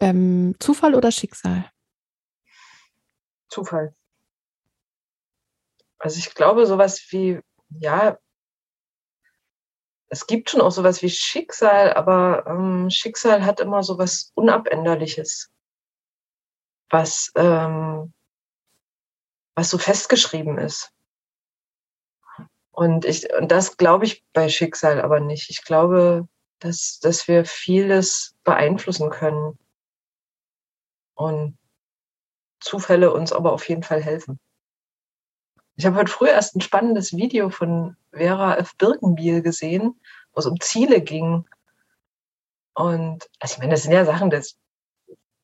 Ähm, Zufall oder Schicksal? Zufall. Also ich glaube, sowas wie, ja, es gibt schon auch sowas wie Schicksal, aber ähm, Schicksal hat immer sowas Unabänderliches, was, ähm, was so festgeschrieben ist. Und ich, und das glaube ich bei Schicksal aber nicht. Ich glaube, dass, dass wir vieles beeinflussen können. Und Zufälle uns aber auf jeden Fall helfen. Ich habe heute früh erst ein spannendes Video von Vera F. Birkenbiel gesehen, wo es um Ziele ging. Und also ich meine, das sind ja Sachen, das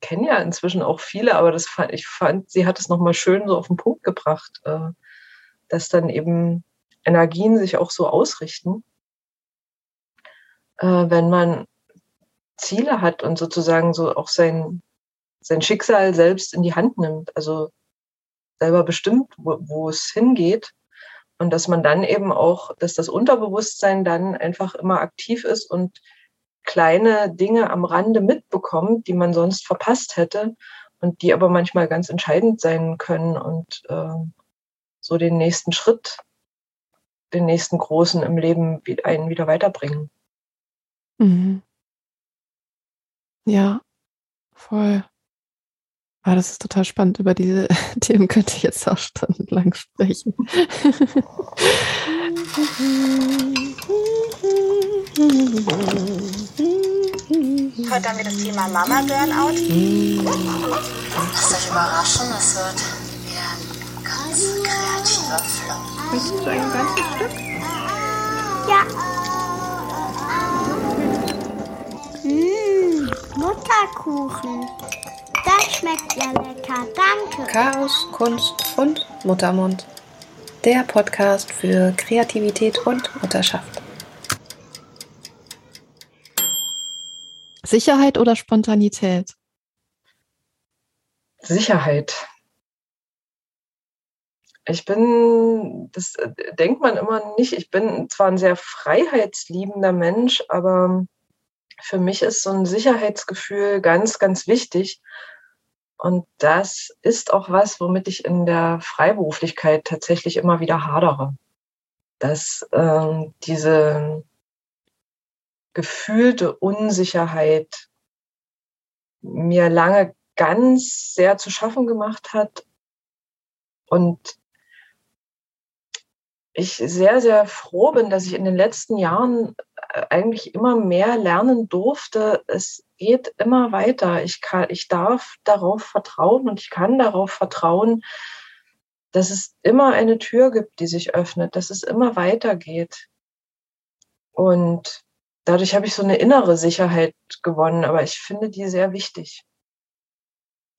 kennen ja inzwischen auch viele, aber das fand, ich fand, sie hat es nochmal schön so auf den Punkt gebracht, äh, dass dann eben Energien sich auch so ausrichten, äh, wenn man Ziele hat und sozusagen so auch sein, sein Schicksal selbst in die Hand nimmt, also selber bestimmt, wo, wo es hingeht. Und dass man dann eben auch, dass das Unterbewusstsein dann einfach immer aktiv ist und kleine Dinge am Rande mitbekommt, die man sonst verpasst hätte und die aber manchmal ganz entscheidend sein können und äh, so den nächsten Schritt, den nächsten großen im Leben einen wieder weiterbringen. Mhm. Ja, voll. Ah, das ist total spannend. Über diese Themen könnte ich jetzt auch stundenlang sprechen. Heute haben wir das Thema Mama Burnout. Lasst euch überraschen, es wird wieder ein ganz kreativer Flow. Möchtest du ein ganzes Stück? Ja. Mmh, Mutterkuchen. Das schmeckt ja lecker, danke. Chaos, Kunst und Muttermund. Der Podcast für Kreativität und Mutterschaft. Sicherheit oder Spontanität? Sicherheit. Ich bin, das denkt man immer nicht, ich bin zwar ein sehr freiheitsliebender Mensch, aber für mich ist so ein Sicherheitsgefühl ganz, ganz wichtig. Und das ist auch was, womit ich in der Freiberuflichkeit tatsächlich immer wieder hadere. Dass ähm, diese gefühlte Unsicherheit mir lange ganz sehr zu schaffen gemacht hat und ich sehr, sehr froh bin, dass ich in den letzten Jahren äh, eigentlich immer mehr lernen durfte. Es geht immer weiter. Ich kann, ich darf darauf vertrauen und ich kann darauf vertrauen, dass es immer eine Tür gibt, die sich öffnet, dass es immer weitergeht. Und dadurch habe ich so eine innere Sicherheit gewonnen, aber ich finde die sehr wichtig.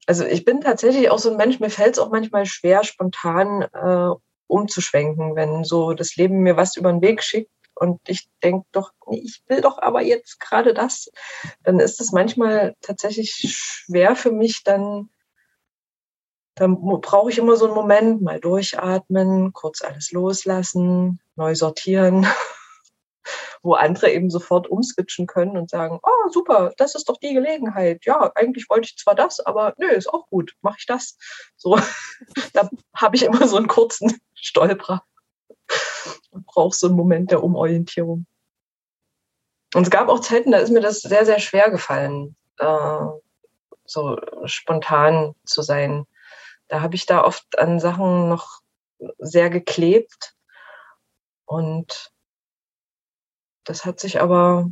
Also ich bin tatsächlich auch so ein Mensch, mir fällt es auch manchmal schwer, spontan äh, umzuschwenken, wenn so das Leben mir was über den Weg schickt und ich denke doch, ich will doch aber jetzt gerade das, dann ist es manchmal tatsächlich schwer für mich, dann, dann brauche ich immer so einen Moment, mal durchatmen, kurz alles loslassen, neu sortieren, wo andere eben sofort umswitchen können und sagen, oh super, das ist doch die Gelegenheit. Ja, eigentlich wollte ich zwar das, aber nö, ist auch gut, mache ich das. So, da habe ich immer so einen kurzen Stolperer und brauche so einen Moment der Umorientierung. Und es gab auch Zeiten, da ist mir das sehr, sehr schwer gefallen, äh, so spontan zu sein. Da habe ich da oft an Sachen noch sehr geklebt und das hat sich aber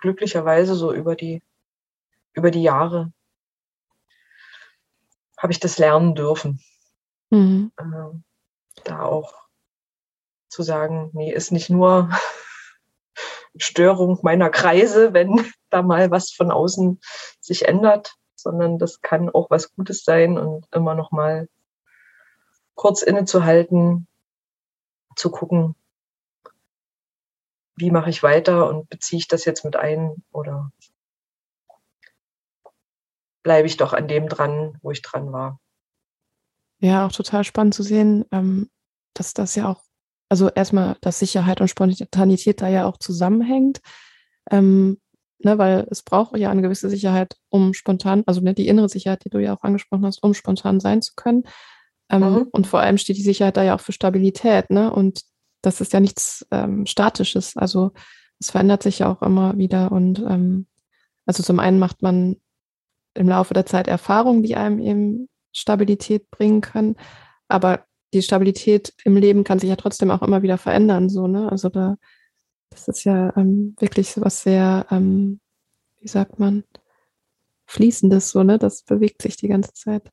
glücklicherweise so über die, über die Jahre habe ich das lernen dürfen. Mhm. Äh, da auch zu sagen, nee, ist nicht nur Störung meiner Kreise, wenn da mal was von außen sich ändert, sondern das kann auch was Gutes sein und immer noch mal kurz innezuhalten, zu gucken, wie mache ich weiter und beziehe ich das jetzt mit ein oder bleibe ich doch an dem dran, wo ich dran war. Ja, auch total spannend zu sehen, ähm, dass das ja auch, also erstmal, dass Sicherheit und Spontanität da ja auch zusammenhängt. Ähm, ne, weil es braucht ja eine gewisse Sicherheit, um spontan, also ne, die innere Sicherheit, die du ja auch angesprochen hast, um spontan sein zu können. Ähm, mhm. Und vor allem steht die Sicherheit da ja auch für Stabilität, ne? Und das ist ja nichts ähm, Statisches. Also es verändert sich ja auch immer wieder. Und ähm, also zum einen macht man im Laufe der Zeit Erfahrungen, die einem eben Stabilität bringen können. Aber die Stabilität im Leben kann sich ja trotzdem auch immer wieder verändern, so, ne? Also da, das ist ja ähm, wirklich so was sehr, ähm, wie sagt man, fließendes, so, ne? Das bewegt sich die ganze Zeit.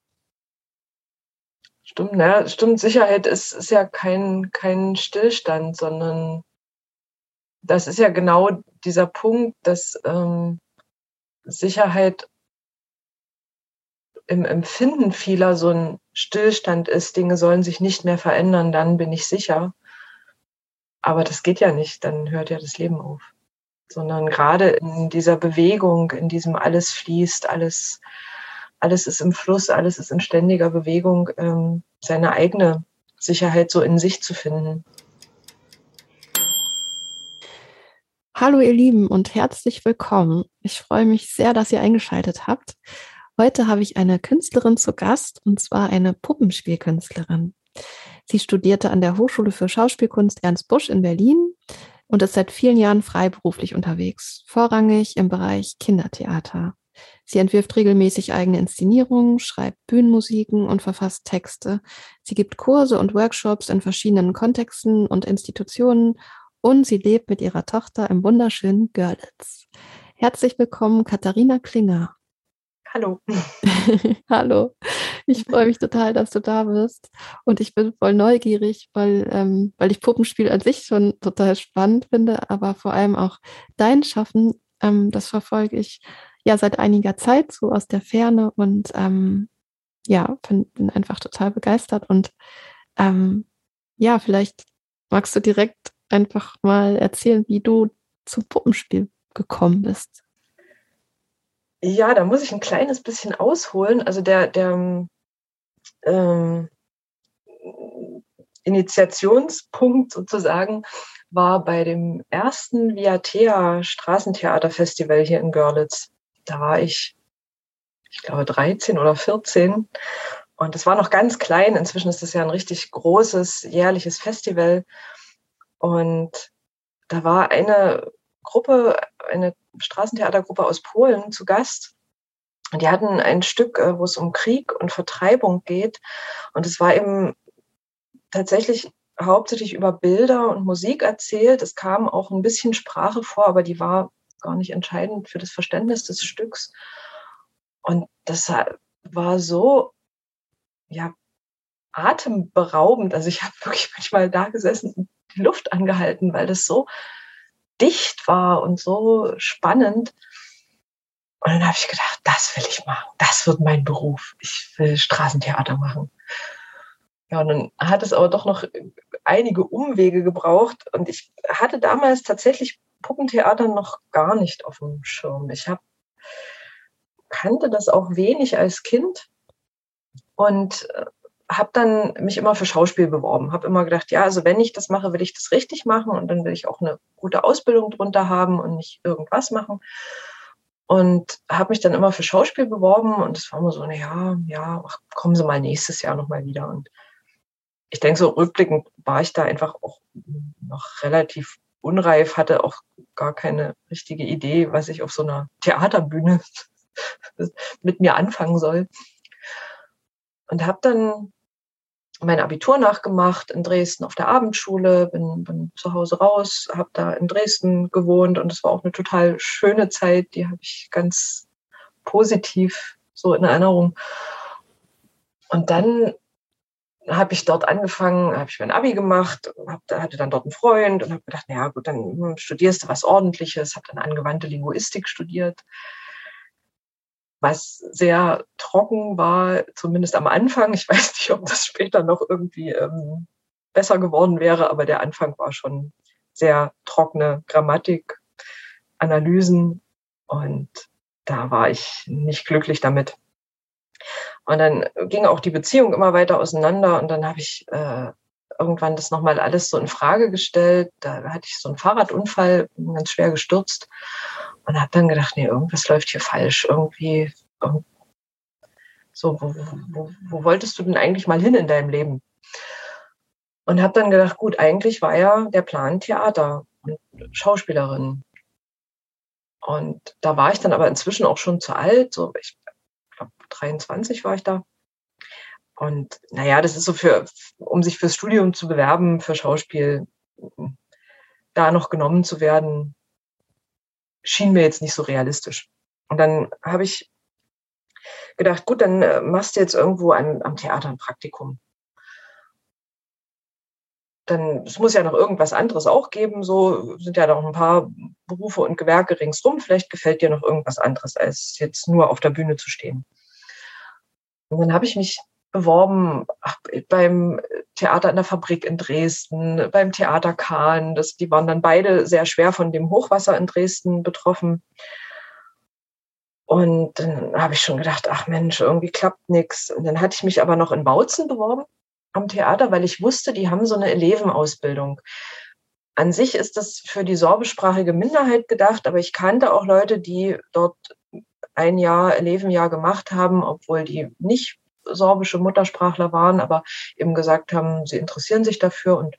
Stimmt, ne? Stimmt, Sicherheit ist, ist ja kein, kein Stillstand, sondern das ist ja genau dieser Punkt, dass ähm, Sicherheit im Empfinden vieler so ein Stillstand ist, Dinge sollen sich nicht mehr verändern, dann bin ich sicher. Aber das geht ja nicht, dann hört ja das Leben auf. Sondern gerade in dieser Bewegung, in diesem alles fließt, alles, alles ist im Fluss, alles ist in ständiger Bewegung, ähm, seine eigene Sicherheit so in sich zu finden. Hallo ihr Lieben und herzlich willkommen. Ich freue mich sehr, dass ihr eingeschaltet habt. Heute habe ich eine Künstlerin zu Gast und zwar eine Puppenspielkünstlerin. Sie studierte an der Hochschule für Schauspielkunst Ernst Busch in Berlin und ist seit vielen Jahren freiberuflich unterwegs, vorrangig im Bereich Kindertheater. Sie entwirft regelmäßig eigene Inszenierungen, schreibt Bühnenmusiken und verfasst Texte. Sie gibt Kurse und Workshops in verschiedenen Kontexten und Institutionen und sie lebt mit ihrer Tochter im wunderschönen Görlitz. Herzlich willkommen, Katharina Klinger. Hallo. Hallo. Ich freue mich total, dass du da bist. Und ich bin voll neugierig, weil, ähm, weil ich Puppenspiel an sich schon total spannend finde, aber vor allem auch dein Schaffen, ähm, das verfolge ich ja seit einiger Zeit so aus der Ferne und ähm, ja, bin, bin, einfach total begeistert. Und ähm, ja, vielleicht magst du direkt einfach mal erzählen, wie du zum Puppenspiel gekommen bist. Ja, da muss ich ein kleines bisschen ausholen. Also der, der ähm, Initiationspunkt sozusagen war bei dem ersten Viatea Straßentheaterfestival hier in Görlitz. Da war ich, ich glaube, 13 oder 14. Und das war noch ganz klein. Inzwischen ist das ja ein richtig großes jährliches Festival. Und da war eine Gruppe, eine Straßentheatergruppe aus Polen zu Gast. Und die hatten ein Stück, äh, wo es um Krieg und Vertreibung geht. Und es war eben tatsächlich hauptsächlich über Bilder und Musik erzählt. Es kam auch ein bisschen Sprache vor, aber die war gar nicht entscheidend für das Verständnis des Stücks. Und das war so, ja, atemberaubend. Also ich habe wirklich manchmal da gesessen und die Luft angehalten, weil das so dicht war und so spannend. Und dann habe ich gedacht, das will ich machen. Das wird mein Beruf. Ich will Straßentheater machen. Ja, und dann hat es aber doch noch einige Umwege gebraucht. Und ich hatte damals tatsächlich Puppentheater noch gar nicht auf dem Schirm. Ich hab, kannte das auch wenig als Kind und äh, habe dann mich immer für Schauspiel beworben, habe immer gedacht, ja, also wenn ich das mache, will ich das richtig machen und dann will ich auch eine gute Ausbildung drunter haben und nicht irgendwas machen. Und habe mich dann immer für Schauspiel beworben und es war immer so, na ja, ja, ach, kommen Sie mal nächstes Jahr nochmal wieder. Und ich denke, so rückblickend war ich da einfach auch noch relativ unreif, hatte auch gar keine richtige Idee, was ich auf so einer Theaterbühne mit mir anfangen soll. Und habe dann mein Abitur nachgemacht in Dresden auf der Abendschule, bin, bin zu Hause raus, habe da in Dresden gewohnt und es war auch eine total schöne Zeit, die habe ich ganz positiv so in Erinnerung. Und dann habe ich dort angefangen, habe ich mein Abi gemacht, hab, hatte dann dort einen Freund und habe gedacht, naja gut, dann studierst du was Ordentliches, habe dann angewandte Linguistik studiert was sehr trocken war, zumindest am Anfang. Ich weiß nicht, ob das später noch irgendwie ähm, besser geworden wäre, aber der Anfang war schon sehr trockene Grammatik, Analysen und da war ich nicht glücklich damit. Und dann ging auch die Beziehung immer weiter auseinander und dann habe ich äh, irgendwann das nochmal alles so in Frage gestellt. Da hatte ich so einen Fahrradunfall, ganz schwer gestürzt Und habe dann gedacht, nee, irgendwas läuft hier falsch. Irgendwie, so, wo, wo, wo wolltest du denn eigentlich mal hin in deinem Leben? Und habe dann gedacht, gut, eigentlich war ja der Plan Theater und Schauspielerin. Und da war ich dann aber inzwischen auch schon zu alt, so ich glaube 23 war ich da. Und naja, das ist so für, um sich fürs Studium zu bewerben, für Schauspiel, da noch genommen zu werden, schien mir jetzt nicht so realistisch. Und dann habe ich gedacht, gut, dann äh, machst du jetzt irgendwo ein, am Theater ein Praktikum. Dann, es muss ja noch irgendwas anderes auch geben, so sind ja noch ein paar Berufe und Gewerke ringsrum. Vielleicht gefällt dir noch irgendwas anderes, als jetzt nur auf der Bühne zu stehen. Und dann habe ich mich beworben beim Theater in der Fabrik in Dresden, beim Theater Kahn. Das, die waren dann beide sehr schwer von dem Hochwasser in Dresden betroffen. Und dann habe ich schon gedacht, ach Mensch, irgendwie klappt nichts. Und dann hatte ich mich aber noch in Bautzen beworben am Theater, weil ich wusste, die haben so eine Elevenausbildung. An sich ist das für die sorbischsprachige Minderheit gedacht, aber ich kannte auch Leute, die dort ein Jahr Elevenjahr gemacht haben, obwohl die nicht sorbische Muttersprachler waren, aber eben gesagt haben, sie interessieren sich dafür und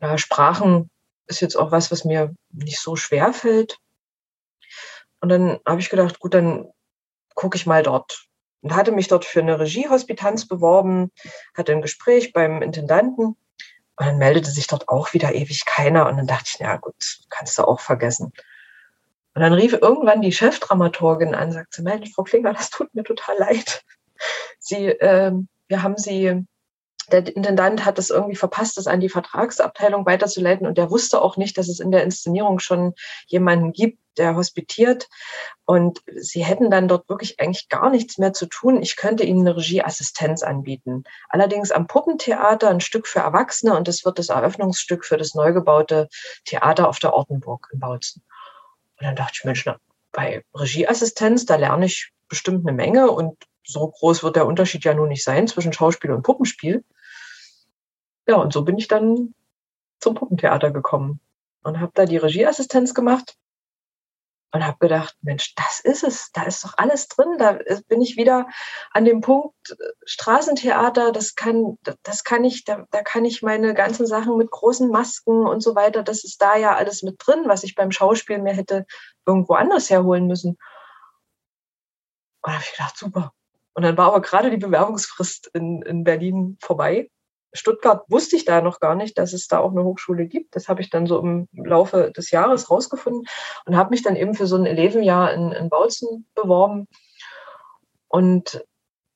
ja, Sprachen ist jetzt auch was, was mir nicht so schwer fällt. Und dann habe ich gedacht, gut, dann gucke ich mal dort. Und hatte mich dort für eine Regiehospitanz beworben, hatte ein Gespräch beim Intendanten und dann meldete sich dort auch wieder ewig keiner. Und dann dachte ich, ja gut, kannst du auch vergessen. Und dann rief irgendwann die Chefdramaturgin an, sagte, Mensch, Frau Klinger, das tut mir total leid. Sie, äh, wir haben sie, der Intendant hat es irgendwie verpasst, es an die Vertragsabteilung weiterzuleiten und der wusste auch nicht, dass es in der Inszenierung schon jemanden gibt, der hospitiert. Und sie hätten dann dort wirklich eigentlich gar nichts mehr zu tun. Ich könnte ihnen eine Regieassistenz anbieten. Allerdings am Puppentheater ein Stück für Erwachsene und das wird das Eröffnungsstück für das neu gebaute Theater auf der Ortenburg in Bautzen. Und dann dachte ich, Mensch, na, bei Regieassistenz, da lerne ich bestimmt eine Menge und so groß wird der Unterschied ja nun nicht sein zwischen Schauspiel und Puppenspiel. Ja, und so bin ich dann zum Puppentheater gekommen und habe da die Regieassistenz gemacht und habe gedacht, Mensch, das ist es, da ist doch alles drin, da bin ich wieder an dem Punkt äh, Straßentheater, das kann das kann ich da, da kann ich meine ganzen Sachen mit großen Masken und so weiter, das ist da ja alles mit drin, was ich beim Schauspiel mir hätte irgendwo anders herholen müssen. Und habe ich gedacht, super, und dann war aber gerade die Bewerbungsfrist in, in Berlin vorbei. Stuttgart wusste ich da noch gar nicht, dass es da auch eine Hochschule gibt. Das habe ich dann so im Laufe des Jahres rausgefunden und habe mich dann eben für so ein Elevenjahr in, in Bautzen beworben. Und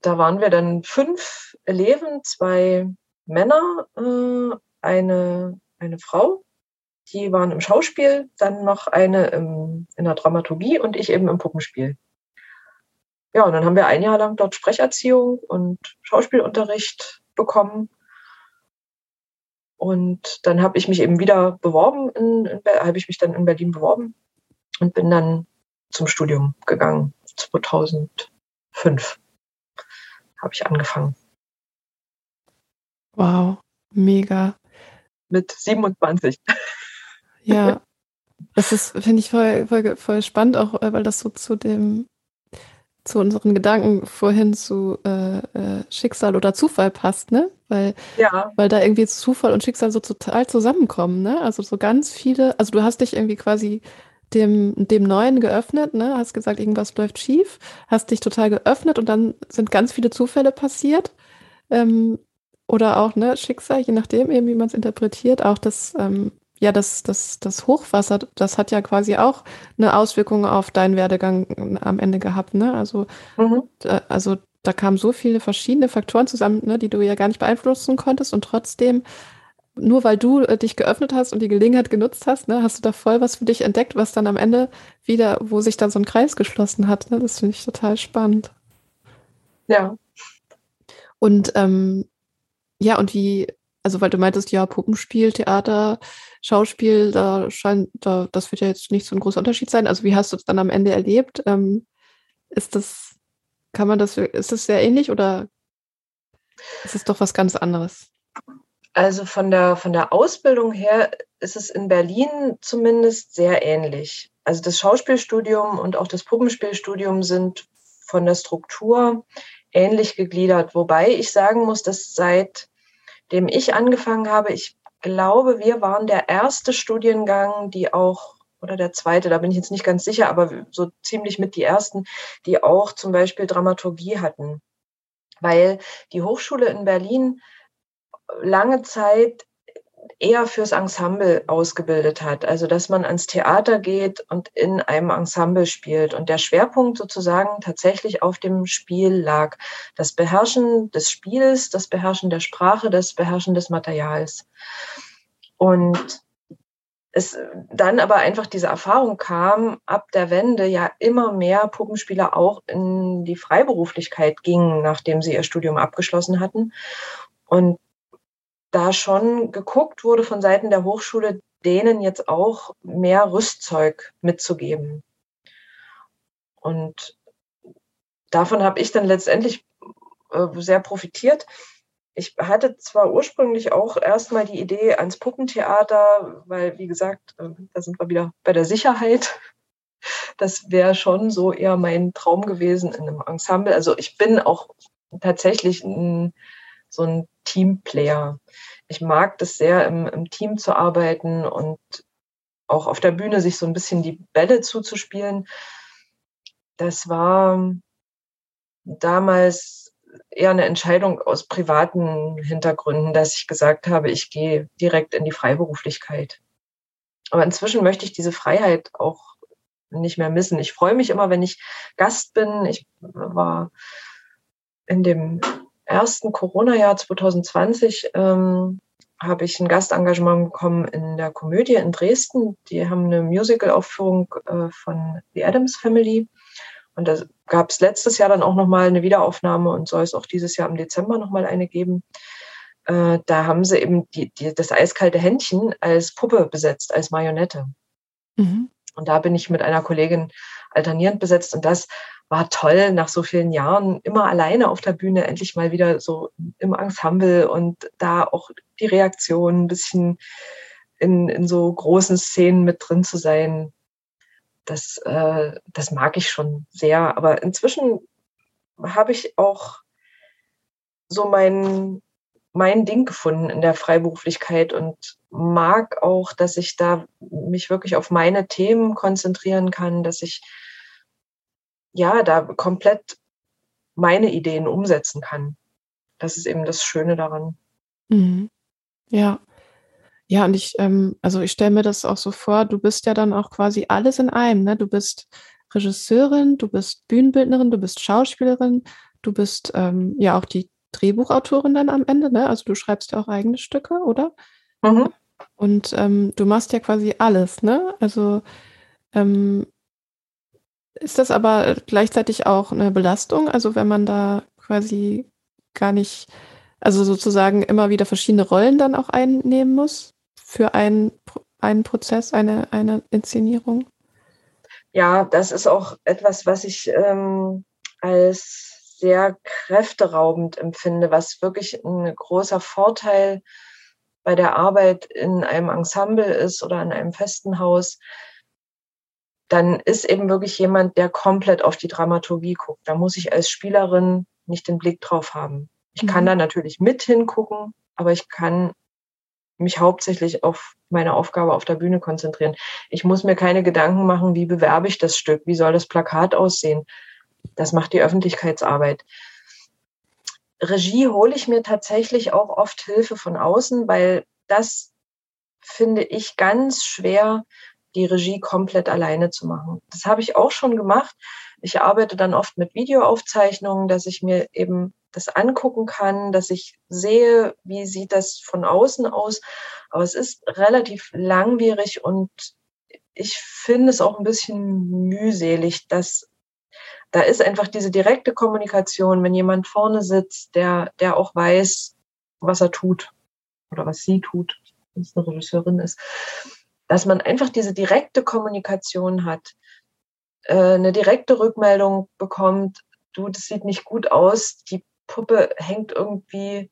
da waren wir dann fünf Eleven, zwei Männer, äh, eine, eine Frau, die waren im Schauspiel, dann noch eine im, in der Dramaturgie und ich eben im Puppenspiel ja, und dann haben wir ein Jahr lang dort Sprecherziehung und Schauspielunterricht bekommen. Und dann habe ich mich eben wieder beworben, in, in habe ich mich dann in Berlin beworben und bin dann zum Studium gegangen. 2005 habe ich angefangen. Wow, mega. Mit 27. Ja, das ist, finde ich, voll, voll, voll spannend, auch äh, weil das so zu dem zu unseren Gedanken vorhin zu äh, äh, Schicksal oder Zufall passt, ne? Weil, ja. weil da irgendwie Zufall und Schicksal so total zusammenkommen, ne? Also so ganz viele, also du hast dich irgendwie quasi dem, dem Neuen geöffnet, ne? Hast gesagt, irgendwas läuft schief, hast dich total geöffnet und dann sind ganz viele Zufälle passiert. Ähm, oder auch, ne, Schicksal, je nachdem eben, wie man es interpretiert, auch das ähm, ja, das, das, das Hochwasser, das hat ja quasi auch eine Auswirkung auf deinen Werdegang am Ende gehabt, ne? Also, mhm. da, also da kamen so viele verschiedene Faktoren zusammen, ne, die du ja gar nicht beeinflussen konntest und trotzdem, nur weil du äh, dich geöffnet hast und die Gelegenheit genutzt hast, ne, hast du da voll was für dich entdeckt, was dann am Ende wieder, wo sich dann so ein Kreis geschlossen hat. Ne? Das finde ich total spannend. Ja. Und ähm, ja, und wie, also weil du meintest, ja, Puppenspiel, Theater, Schauspiel, da scheint, da, das wird ja jetzt nicht so ein großer Unterschied sein. Also wie hast du es dann am Ende erlebt? Ähm, ist das, kann man das, ist das sehr ähnlich oder ist es doch was ganz anderes? Also von der, von der Ausbildung her ist es in Berlin zumindest sehr ähnlich. Also das Schauspielstudium und auch das Puppenspielstudium sind von der Struktur ähnlich gegliedert. Wobei ich sagen muss, dass seitdem ich angefangen habe, ich glaube, wir waren der erste Studiengang, die auch, oder der zweite, da bin ich jetzt nicht ganz sicher, aber so ziemlich mit die ersten, die auch zum Beispiel Dramaturgie hatten. Weil die Hochschule in Berlin lange Zeit eher fürs Ensemble ausgebildet hat. Also, dass man ans Theater geht und in einem Ensemble spielt. Und der Schwerpunkt sozusagen tatsächlich auf dem Spiel lag. Das Beherrschen des Spiels, das Beherrschen der Sprache, das Beherrschen des Materials. Und es dann aber einfach diese Erfahrung kam, ab der Wende ja immer mehr Puppenspieler auch in die Freiberuflichkeit gingen, nachdem sie ihr Studium abgeschlossen hatten. Und da schon geguckt wurde von Seiten der Hochschule, denen jetzt auch mehr Rüstzeug mitzugeben. Und davon habe ich dann letztendlich äh, sehr profitiert. Ich hatte zwar ursprünglich auch erstmal die Idee ans Puppentheater, weil, wie gesagt, äh, da sind wir wieder bei der Sicherheit. Das wäre schon so eher mein Traum gewesen in einem Ensemble. Also ich bin auch tatsächlich ein, so ein Teamplayer ich mag das sehr, im, im Team zu arbeiten und auch auf der Bühne sich so ein bisschen die Bälle zuzuspielen. Das war damals eher eine Entscheidung aus privaten Hintergründen, dass ich gesagt habe, ich gehe direkt in die Freiberuflichkeit. Aber inzwischen möchte ich diese Freiheit auch nicht mehr missen. Ich freue mich immer, wenn ich Gast bin. Ich war in dem ersten Corona-Jahr 2020 ähm, habe ich ein Gastengagement bekommen in der Komödie in Dresden. Die haben eine Musical-Aufführung äh, von The Adams Family. Und da gab es letztes Jahr dann auch nochmal eine Wiederaufnahme und soll es auch dieses Jahr im Dezember nochmal eine geben. Äh, da haben sie eben die, die, das eiskalte Händchen als Puppe besetzt, als Marionette. Mhm. Und da bin ich mit einer Kollegin alternierend besetzt. Und das war toll, nach so vielen Jahren immer alleine auf der Bühne, endlich mal wieder so im Ensemble und da auch die Reaktion ein bisschen in, in so großen Szenen mit drin zu sein. Das, äh, das mag ich schon sehr. Aber inzwischen habe ich auch so mein, mein Ding gefunden in der Freiberuflichkeit und mag auch, dass ich da mich wirklich auf meine Themen konzentrieren kann, dass ich ja, da komplett meine Ideen umsetzen kann. Das ist eben das Schöne daran. Mhm. Ja. Ja, und ich, ähm, also ich stelle mir das auch so vor, du bist ja dann auch quasi alles in einem, ne? Du bist Regisseurin, du bist Bühnenbildnerin, du bist Schauspielerin, du bist ähm, ja auch die Drehbuchautorin dann am Ende, ne? Also du schreibst ja auch eigene Stücke, oder? Mhm. Und ähm, du machst ja quasi alles, ne? Also ähm, ist das aber gleichzeitig auch eine Belastung? Also wenn man da quasi gar nicht, also sozusagen immer wieder verschiedene Rollen dann auch einnehmen muss für einen, einen Prozess, eine, eine Inszenierung? Ja, das ist auch etwas, was ich ähm, als sehr kräfteraubend empfinde, was wirklich ein großer Vorteil bei der Arbeit in einem Ensemble ist oder in einem festen Haus, dann ist eben wirklich jemand, der komplett auf die Dramaturgie guckt. Da muss ich als Spielerin nicht den Blick drauf haben. Ich mhm. kann da natürlich mit hingucken, aber ich kann mich hauptsächlich auf meine Aufgabe auf der Bühne konzentrieren. Ich muss mir keine Gedanken machen, wie bewerbe ich das Stück, wie soll das Plakat aussehen. Das macht die Öffentlichkeitsarbeit. Regie hole ich mir tatsächlich auch oft Hilfe von außen, weil das finde ich ganz schwer die Regie komplett alleine zu machen. Das habe ich auch schon gemacht. Ich arbeite dann oft mit Videoaufzeichnungen, dass ich mir eben das angucken kann, dass ich sehe, wie sieht das von außen aus. Aber es ist relativ langwierig und ich finde es auch ein bisschen mühselig, dass da ist einfach diese direkte Kommunikation, wenn jemand vorne sitzt, der, der auch weiß, was er tut oder was sie tut, wenn es eine Regisseurin ist dass man einfach diese direkte Kommunikation hat, äh, eine direkte Rückmeldung bekommt, du, das sieht nicht gut aus, die Puppe hängt irgendwie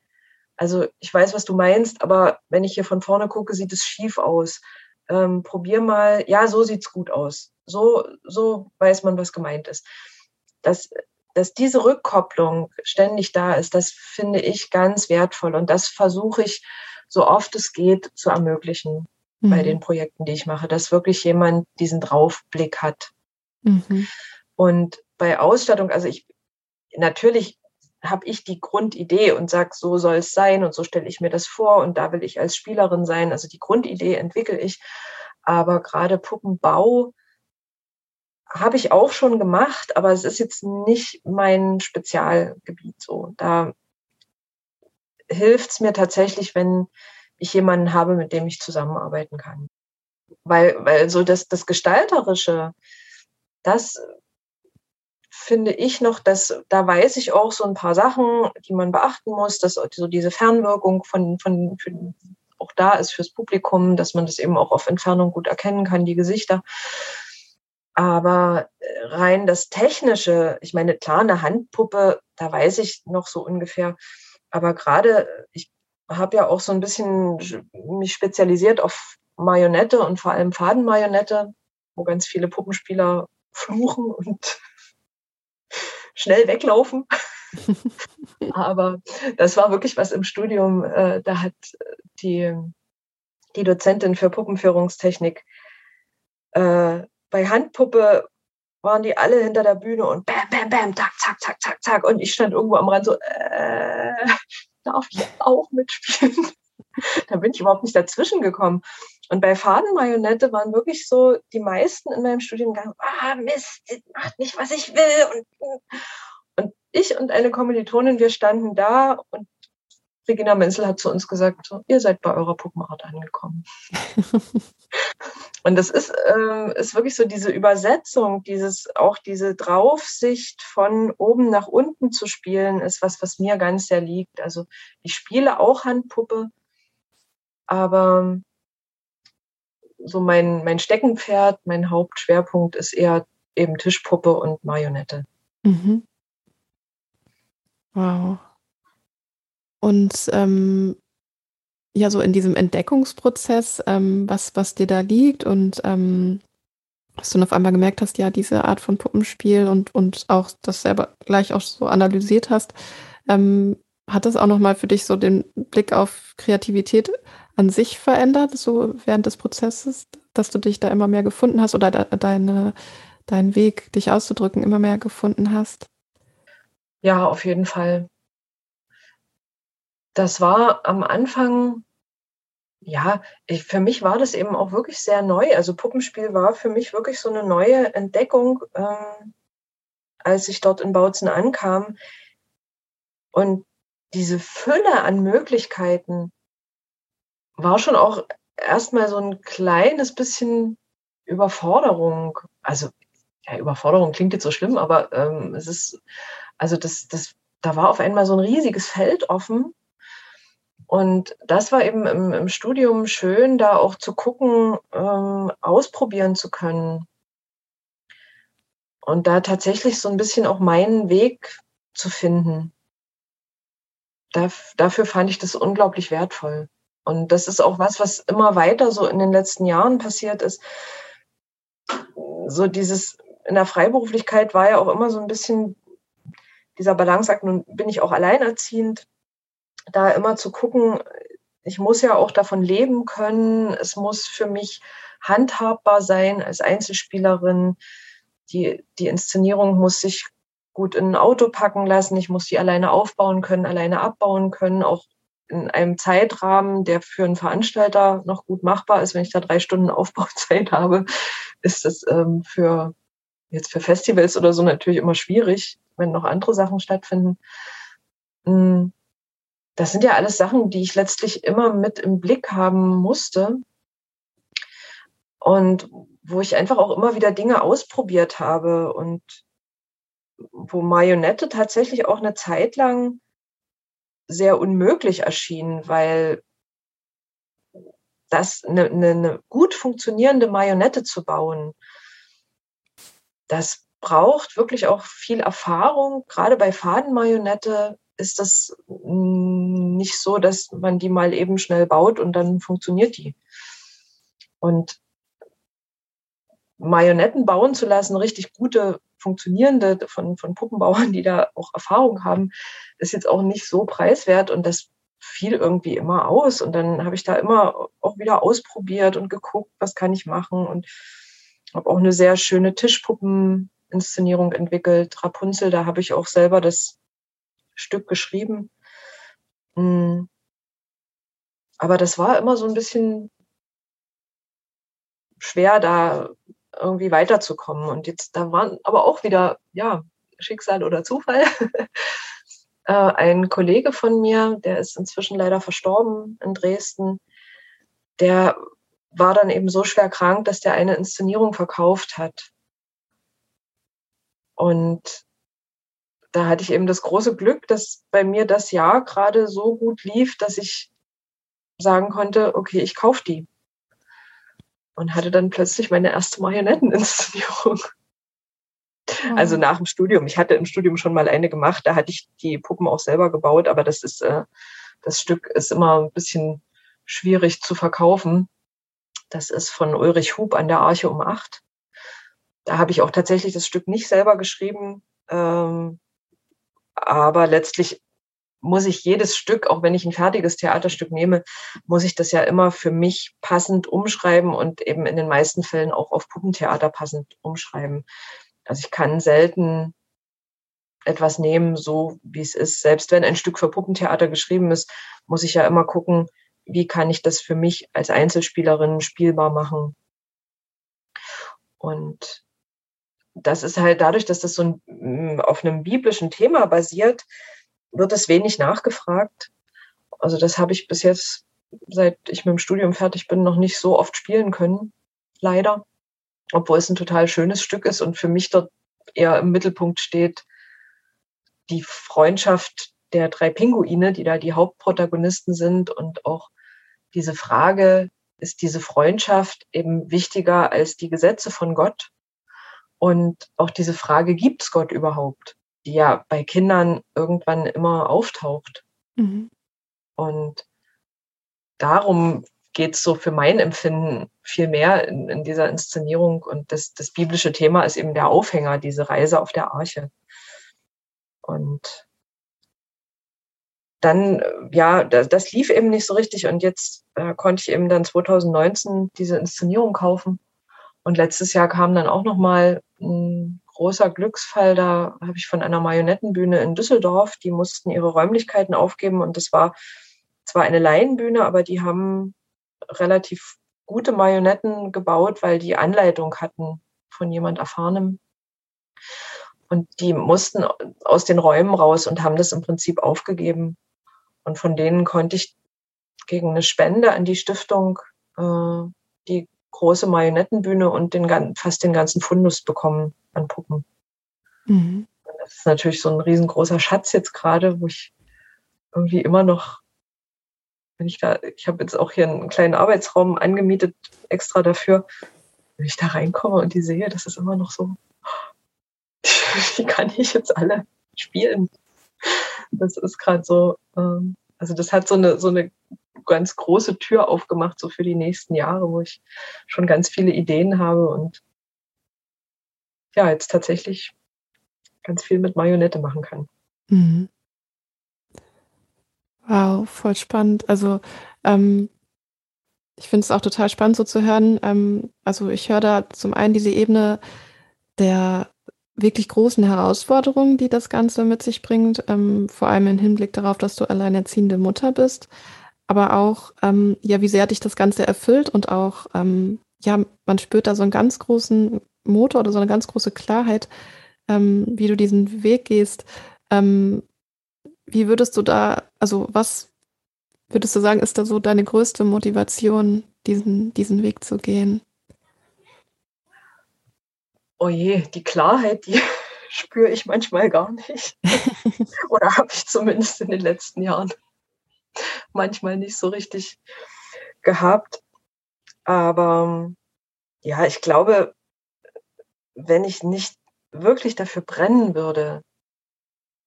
Also ich weiß, was du meinst, aber wenn ich hier von vorne gucke, sieht es schief aus. Ähm, probier mal, ja, so sieht's gut aus. So, so weiß man, was gemeint ist. Das, dass diese Rückkopplung ständig da ist, das finde ich ganz wertvoll. Und das versuche ich, so oft es geht, zu ermöglichen mhm. bei den Projekten, die ich mache, dass wirklich jemand diesen Draufblick hat. Mhm. Und bei Ausstattung, also ich, natürlich habe ich die Grundidee und sage, so soll es sein und so stelle ich mir das vor und da will ich als Spielerin sein. Also die Grundidee entwickle ich. Aber gerade Puppenbau habe ich auch schon gemacht, aber es ist jetzt nicht mein Spezialgebiet so. Da hilft es mir tatsächlich, wenn ich jemanden habe, mit dem ich zusammenarbeiten kann. Weil, weil so das, das Gestalterische, das finde ich noch, dass da weiß ich auch so ein paar Sachen, die man beachten muss, dass so diese Fernwirkung von, von, für, auch da ist fürs Publikum, dass man das eben auch auf Entfernung gut erkennen kann, die Gesichter. Aber äh, rein das Technische, ich meine, klar, eine Handpuppe, da weiß ich noch so ungefähr. Aber gerade, ich habe ja auch so ein bisschen mich spezialisiert auf Marionette und vor allem Fadenmarionette, wo ganz viele Puppenspieler fluchen und schnell weglaufen. Aber das war wirklich was im Studium. Äh, da hat die, die Dozentin für Puppenführungstechnik äh, bei Handpuppe waren die alle hinter der Bühne und bam, bam, bam, zack, zack, zack, zack, zack. Und ich stand irgendwo am Rand so, äh, darf ich auch mitspielen? da bin ich überhaupt nicht dazwischen gekommen. Und bei Fadenmarionette waren wirklich so die meisten in meinem Studiengang, ah, Mist, macht nicht, was ich will. Und, und ich und eine Kommilitonin, wir standen da und Regina Menzel hat zu uns gesagt, so, ihr seid bei eurer Puppenart angekommen. und das ist, äh, ist wirklich so diese Übersetzung, dieses, auch diese Draufsicht von oben nach unten zu spielen, ist was, was mir ganz sehr liegt. Also ich spiele auch Handpuppe, aber so mein, mein Steckenpferd, mein Hauptschwerpunkt ist eher eben Tischpuppe und Marionette. Mhm. Wow. Und ähm, ja, so in diesem Entdeckungsprozess, ähm, was, was dir da liegt und ähm, dass du dann auf einmal gemerkt hast, ja, diese Art von Puppenspiel und, und auch das selber gleich auch so analysiert hast, ähm, hat das auch nochmal für dich so den Blick auf Kreativität an sich verändert, so während des Prozesses, dass du dich da immer mehr gefunden hast oder de deine, deinen Weg, dich auszudrücken, immer mehr gefunden hast? Ja, auf jeden Fall das war am Anfang, ja, ich, für mich war das eben auch wirklich sehr neu. Also Puppenspiel war für mich wirklich so eine neue Entdeckung, ähm, als ich dort in Bautzen ankam. Und diese Fülle an Möglichkeiten war schon auch erstmal so ein kleines bisschen Überforderung. Also ja, Überforderung klingt jetzt so schlimm, aber ähm, es ist, also das, das, da war auf einmal so ein riesiges Feld offen und das war eben im, im Studium schön, da auch zu gucken, ähm, ausprobieren zu können. Und da tatsächlich so ein bisschen auch meinen Weg zu finden. Da, dafür fand ich das unglaublich wertvoll. Und das ist auch was, was immer weiter so in den letzten Jahren passiert ist. So dieses in der Freiberuflichkeit war ja auch immer so ein bisschen dieser Balanceakt, nun bin ich auch alleinerziehend da immer zu gucken, ich muss ja auch davon leben können. Es muss für mich handhabbar sein als Einzelspielerin. Die, die Inszenierung muss sich gut in ein Auto packen lassen. Ich muss die alleine aufbauen können, alleine abbauen können, auch in einem Zeitrahmen, der für einen Veranstalter noch gut machbar ist. Wenn ich da drei Stunden Aufbauzeit habe, ist das ähm, für jetzt für Festivals oder so natürlich immer schwierig, wenn noch andere Sachen stattfinden. Hm das sind ja alles Sachen, die ich letztlich immer mit im Blick haben musste. Und wo ich einfach auch immer wieder Dinge ausprobiert habe und wo Marionette tatsächlich auch eine Zeit lang sehr unmöglich erschien, weil das eine, eine, gut funktionierende Marionette zu bauen, das braucht wirklich auch viel Erfahrung. Gerade bei Fadenmarionette ist das mm, nicht so, dass man die mal eben schnell baut und dann funktioniert die. Und Marionetten bauen zu lassen, richtig gute, funktionierende von, von Puppenbauern, die da auch Erfahrung haben, ist jetzt auch nicht so preiswert und das fiel irgendwie immer aus. Und dann habe ich da immer auch wieder ausprobiert und geguckt, was kann ich machen und habe auch eine sehr schöne Tischpuppeninszenierung entwickelt. Rapunzel, da habe ich auch selber das Stück geschrieben. Hm. Aber das war immer so ein bisschen schwer, da irgendwie weiterzukommen. Und jetzt, da waren aber auch wieder, ja, Schicksal oder Zufall. Äh, ein Kollege von mir, der ist inzwischen leider verstorben in Dresden, der war dann eben so schwer krank, dass der eine Inszenierung verkauft hat. Und da hatte ich eben das große Glück, dass bei mir das Jahr gerade so gut lief, dass ich sagen konnte, okay, ich kaufe die. Und hatte dann plötzlich meine erste Marionetteninszenierung. Mhm. Also nach dem Studium. Ich hatte im Studium schon mal eine gemacht, da hatte ich die Puppen auch selber gebaut, aber das ist, äh, das Stück ist immer ein bisschen schwierig zu verkaufen. Das ist von Ulrich Hub an der Arche um acht. Da habe ich auch tatsächlich das Stück nicht selber geschrieben. Ähm, aber letztlich muss ich jedes Stück, auch wenn ich ein fertiges Theaterstück nehme, muss ich das ja immer für mich passend umschreiben und eben in den meisten Fällen auch auf Puppentheater passend umschreiben. Also ich kann selten etwas nehmen, so wie es ist. Selbst wenn ein Stück für Puppentheater geschrieben ist, muss ich ja immer gucken, wie kann ich das für mich als Einzelspielerin spielbar machen. Und das ist halt dadurch, dass das so ein, mm, auf einem biblischen Thema basiert, wird es wenig nachgefragt. Also das habe ich bis jetzt, seit ich mit dem Studium fertig bin, noch nicht so oft spielen können. Leider obwohl es ein total schönes Stück ist und für mich dort eher im Mittelpunkt steht die Freundschaft der drei Pinguine, die da die Hauptprotagonisten sind und auch diese Frage, ist diese Freundschaft eben wichtiger als die Gesetze von Gott? Und auch diese Frage, gibt es Gott überhaupt? Die ja bei Kindern irgendwann immer auftaucht. Mhm. Und darum geht es so für mein Empfinden viel mehr in, in dieser Inszenierung. Und das, das biblische Thema ist eben der Aufhänger, diese Reise auf der Arche. Und dann, ja, das, das lief eben nicht so richtig. Und jetzt äh, konnte ich eben dann 2019 diese Inszenierung kaufen. Und letztes Jahr kam dann auch nochmal ein großer Glücksfall. Da habe ich von einer Marionettenbühne in Düsseldorf, die mussten ihre Räumlichkeiten aufgeben. Und das war zwar eine Laienbühne, aber die haben relativ gute Marionetten gebaut, weil die Anleitung hatten von jemand Erfahrenem. Und die mussten aus den Räumen raus und haben das im Prinzip aufgegeben. Und von denen konnte ich gegen eine Spende an die Stiftung äh, die große Marionettenbühne und den, fast den ganzen Fundus bekommen an Puppen. Mhm. Das ist natürlich so ein riesengroßer Schatz jetzt gerade, wo ich irgendwie immer noch wenn ich da, ich habe jetzt auch hier einen kleinen Arbeitsraum angemietet, extra dafür, wenn ich da reinkomme und die sehe, das ist immer noch so, wie kann ich jetzt alle spielen? Das ist gerade so, ähm, also das hat so eine, so eine ganz große Tür aufgemacht, so für die nächsten Jahre, wo ich schon ganz viele Ideen habe und ja, jetzt tatsächlich ganz viel mit Marionette machen kann. Mhm. Wow, voll spannend. Also ähm, ich finde es auch total spannend so zu hören. Ähm, also ich höre da zum einen diese Ebene der wirklich großen Herausforderungen, die das Ganze mit sich bringt, ähm, vor allem im Hinblick darauf, dass du alleinerziehende Mutter bist, aber auch, ähm, ja, wie sehr dich das Ganze erfüllt und auch, ähm, ja, man spürt da so einen ganz großen Motor oder so eine ganz große Klarheit, ähm, wie du diesen Weg gehst. Ähm, wie würdest du da, also was würdest du sagen, ist da so deine größte Motivation, diesen, diesen Weg zu gehen? Oh je, die Klarheit, die spüre ich manchmal gar nicht. Oder habe ich zumindest in den letzten Jahren manchmal nicht so richtig gehabt. Aber ja, ich glaube, wenn ich nicht wirklich dafür brennen würde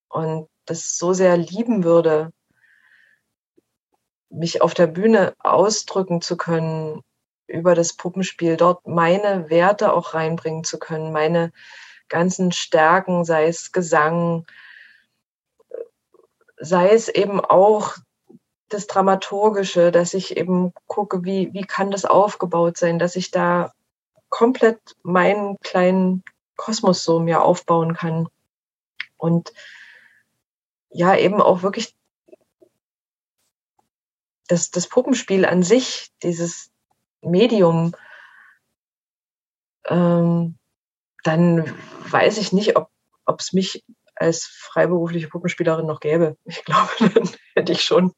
und das so sehr lieben würde, mich auf der Bühne ausdrücken zu können, über das Puppenspiel, dort meine Werte auch reinbringen zu können, meine ganzen Stärken, sei es Gesang, sei es eben auch das Dramaturgische, dass ich eben gucke, wie, wie kann das aufgebaut sein, dass ich da komplett meinen kleinen Kosmos so mir aufbauen kann. Und ja, eben auch wirklich das, das Puppenspiel an sich, dieses Medium, ähm, dann weiß ich nicht, ob es mich als freiberufliche Puppenspielerin noch gäbe. Ich glaube, dann hätte ich schon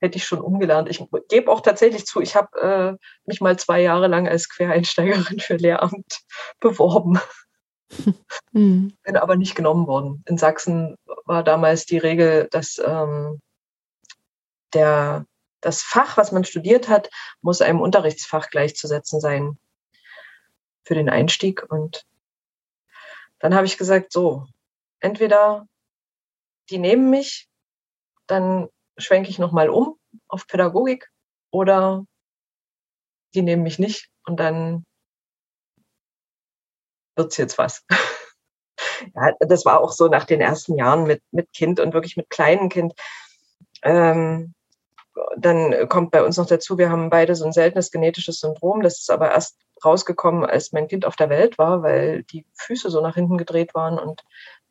hätte ich schon umgelernt. Ich gebe auch tatsächlich zu, ich habe äh, mich mal zwei Jahre lang als Quereinsteigerin für Lehramt beworben. Mhm. Bin aber nicht genommen worden. In Sachsen war damals die Regel, dass ähm, der, das Fach, was man studiert hat, muss einem Unterrichtsfach gleichzusetzen sein für den Einstieg. Und dann habe ich gesagt, so, entweder die nehmen mich, dann schwenke ich nochmal um auf Pädagogik oder die nehmen mich nicht und dann wird's jetzt was. ja, das war auch so nach den ersten Jahren mit, mit Kind und wirklich mit kleinem Kind. Ähm, dann kommt bei uns noch dazu, wir haben beide so ein seltenes genetisches Syndrom. Das ist aber erst rausgekommen, als mein Kind auf der Welt war, weil die Füße so nach hinten gedreht waren und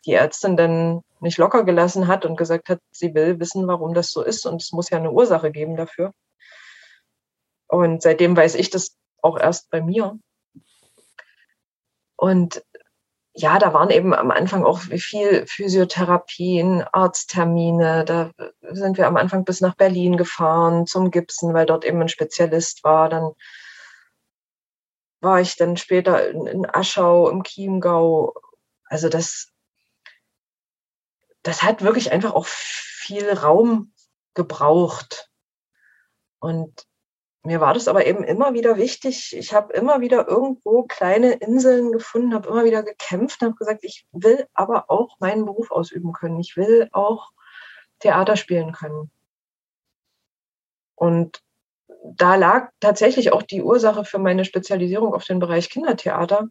die Ärztin dann nicht locker gelassen hat und gesagt hat, sie will wissen, warum das so ist und es muss ja eine Ursache geben dafür. Und seitdem weiß ich das auch erst bei mir. Und ja, da waren eben am Anfang auch viel Physiotherapien, Arzttermine. Da sind wir am Anfang bis nach Berlin gefahren zum Gipsen, weil dort eben ein Spezialist war. Dann war ich dann später in, Aschau im Chiemgau. Also das, das hat wirklich einfach auch viel Raum gebraucht. Und mir war das aber eben immer wieder wichtig. Ich habe immer wieder irgendwo kleine Inseln gefunden, habe immer wieder gekämpft, habe gesagt, ich will aber auch meinen Beruf ausüben können. Ich will auch Theater spielen können. Und da lag tatsächlich auch die Ursache für meine Spezialisierung auf den Bereich Kindertheater.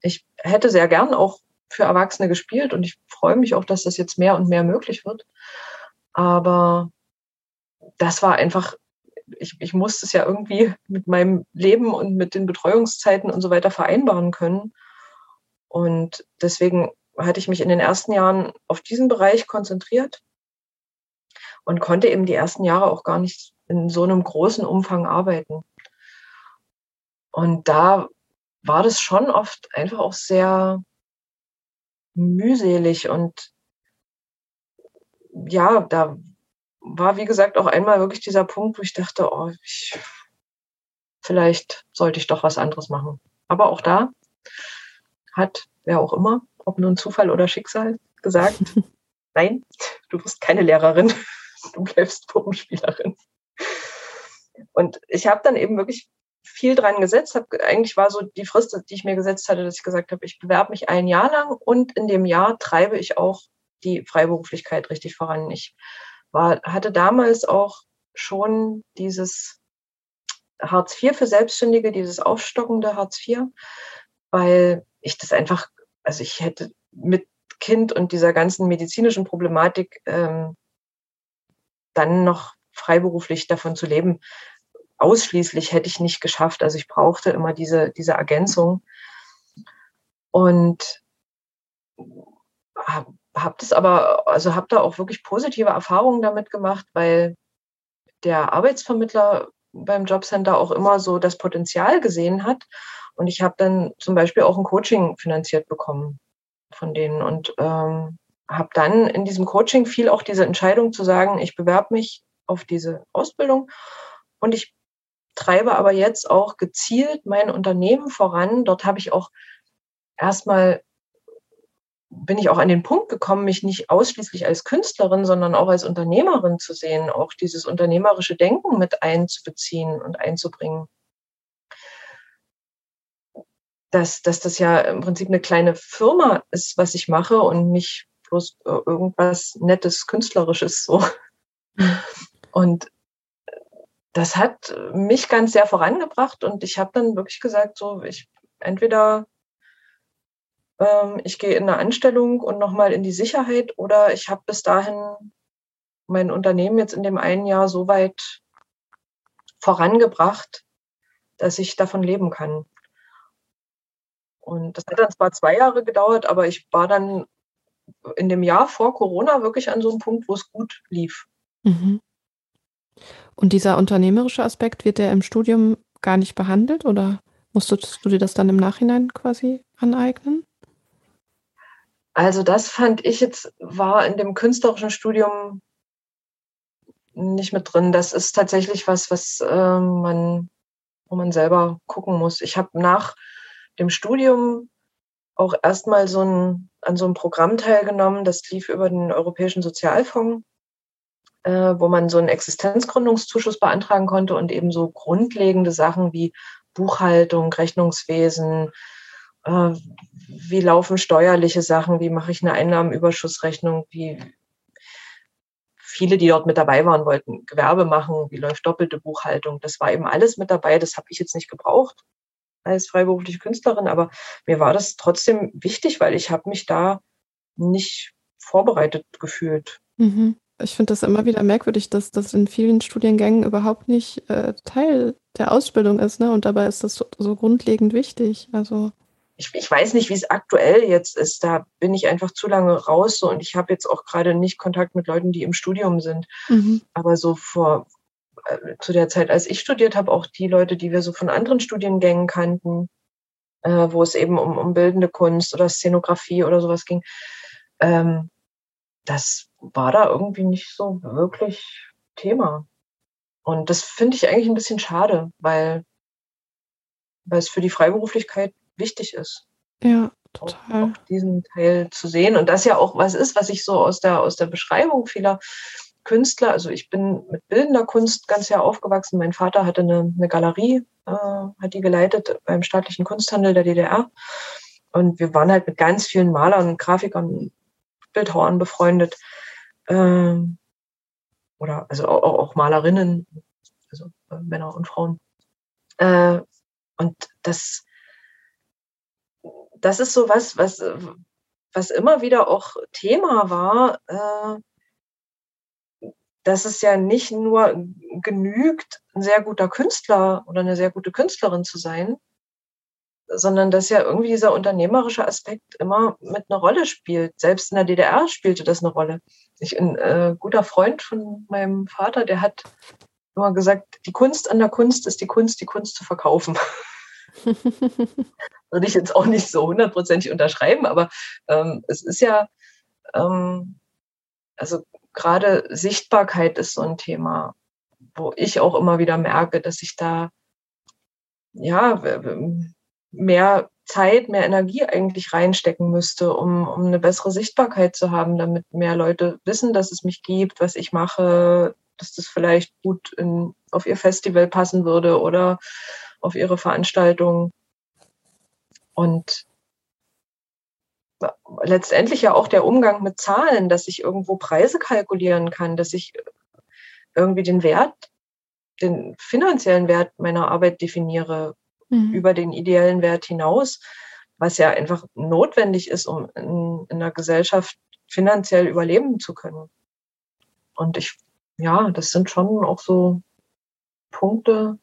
Ich hätte sehr gern auch für Erwachsene gespielt und ich freue mich auch, dass das jetzt mehr und mehr möglich wird. Aber das war einfach, ich, ich musste es ja irgendwie mit meinem Leben und mit den Betreuungszeiten und so weiter vereinbaren können. Und deswegen hatte ich mich in den ersten Jahren auf diesen Bereich konzentriert und konnte eben die ersten Jahre auch gar nicht in so einem großen Umfang arbeiten. Und da war das schon oft einfach auch sehr mühselig und ja, da war, wie gesagt, auch einmal wirklich dieser Punkt, wo ich dachte, oh, ich, vielleicht sollte ich doch was anderes machen. Aber auch da hat wer auch immer, ob nun Zufall oder Schicksal, gesagt, nein, du wirst keine Lehrerin, du bleibst Puppenspielerin. Und ich habe dann eben wirklich viel dran gesetzt. Hab, eigentlich war so die Frist, die ich mir gesetzt hatte, dass ich gesagt habe, ich bewerbe mich ein Jahr lang und in dem Jahr treibe ich auch die Freiberuflichkeit richtig voran. Ich war, hatte damals auch schon dieses Hartz IV für Selbstständige, dieses aufstockende Hartz IV, weil ich das einfach, also ich hätte mit Kind und dieser ganzen medizinischen Problematik ähm, dann noch freiberuflich davon zu leben, ausschließlich hätte ich nicht geschafft. Also ich brauchte immer diese, diese Ergänzung. Und habe hab das aber, also habe da auch wirklich positive Erfahrungen damit gemacht, weil der Arbeitsvermittler beim Jobcenter auch immer so das Potenzial gesehen hat. Und ich habe dann zum Beispiel auch ein Coaching finanziert bekommen von denen und ähm, habe dann in diesem Coaching viel auch diese Entscheidung zu sagen, ich bewerbe mich auf diese Ausbildung und ich treibe aber jetzt auch gezielt mein Unternehmen voran. Dort habe ich auch erstmal bin ich auch an den Punkt gekommen, mich nicht ausschließlich als Künstlerin, sondern auch als Unternehmerin zu sehen, auch dieses unternehmerische Denken mit einzubeziehen und einzubringen. Dass, dass das ja im Prinzip eine kleine Firma ist, was ich mache und mich bloß äh, irgendwas Nettes, Künstlerisches so. Mhm. Und das hat mich ganz sehr vorangebracht und ich habe dann wirklich gesagt, so ich entweder ähm, ich gehe in eine Anstellung und nochmal in die Sicherheit oder ich habe bis dahin mein Unternehmen jetzt in dem einen Jahr so weit vorangebracht, dass ich davon leben kann. Und das hat dann zwar zwei Jahre gedauert, aber ich war dann in dem Jahr vor Corona wirklich an so einem Punkt, wo es gut lief. Mhm. Und dieser unternehmerische Aspekt, wird der im Studium gar nicht behandelt oder musstest du dir das dann im Nachhinein quasi aneignen? Also das fand ich jetzt, war in dem künstlerischen Studium nicht mit drin. Das ist tatsächlich was, was äh, man, wo man selber gucken muss. Ich habe nach dem Studium auch erstmal so ein, an so einem Programm teilgenommen, das lief über den Europäischen Sozialfonds, wo man so einen Existenzgründungszuschuss beantragen konnte und eben so grundlegende Sachen wie Buchhaltung, Rechnungswesen, äh, wie laufen steuerliche Sachen, wie mache ich eine Einnahmenüberschussrechnung, wie viele, die dort mit dabei waren, wollten Gewerbe machen, wie läuft doppelte Buchhaltung. Das war eben alles mit dabei, das habe ich jetzt nicht gebraucht als freiberufliche Künstlerin, aber mir war das trotzdem wichtig, weil ich habe mich da nicht vorbereitet gefühlt. Mhm. Ich finde das immer wieder merkwürdig, dass das in vielen Studiengängen überhaupt nicht äh, Teil der Ausbildung ist, ne? Und dabei ist das so, so grundlegend wichtig. Also ich, ich weiß nicht, wie es aktuell jetzt ist. Da bin ich einfach zu lange raus so und ich habe jetzt auch gerade nicht Kontakt mit Leuten, die im Studium sind. Mhm. Aber so vor äh, zu der Zeit, als ich studiert habe, auch die Leute, die wir so von anderen Studiengängen kannten, äh, wo es eben um, um bildende Kunst oder Szenografie oder sowas ging, ähm, das war da irgendwie nicht so wirklich Thema. Und das finde ich eigentlich ein bisschen schade, weil, weil es für die Freiberuflichkeit wichtig ist. Ja, total. Auch, auch diesen Teil zu sehen. Und das ja auch was ist, was ich so aus der, aus der Beschreibung vieler Künstler, also ich bin mit bildender Kunst ganz sehr aufgewachsen. Mein Vater hatte eine, eine Galerie, äh, hat die geleitet beim staatlichen Kunsthandel der DDR. Und wir waren halt mit ganz vielen Malern, Grafikern, Bildhauern befreundet. Ähm, oder also auch, auch Malerinnen, also äh, Männer und Frauen. Äh, und das, das ist so was, was, was immer wieder auch Thema war, äh, dass es ja nicht nur genügt, ein sehr guter Künstler oder eine sehr gute Künstlerin zu sein, sondern dass ja irgendwie dieser unternehmerische Aspekt immer mit einer Rolle spielt. Selbst in der DDR spielte das eine Rolle. Ich, ein äh, guter Freund von meinem Vater, der hat immer gesagt, die Kunst an der Kunst ist die Kunst, die Kunst zu verkaufen. Würde ich jetzt auch nicht so hundertprozentig unterschreiben, aber ähm, es ist ja, ähm, also gerade Sichtbarkeit ist so ein Thema, wo ich auch immer wieder merke, dass ich da ja mehr Zeit, mehr Energie eigentlich reinstecken müsste, um, um eine bessere Sichtbarkeit zu haben, damit mehr Leute wissen, dass es mich gibt, was ich mache, dass das vielleicht gut in, auf ihr Festival passen würde oder auf ihre Veranstaltung. Und letztendlich ja auch der Umgang mit Zahlen, dass ich irgendwo Preise kalkulieren kann, dass ich irgendwie den Wert, den finanziellen Wert meiner Arbeit definiere mhm. über den ideellen Wert hinaus, was ja einfach notwendig ist, um in, in einer Gesellschaft finanziell überleben zu können. Und ich, ja, das sind schon auch so Punkte,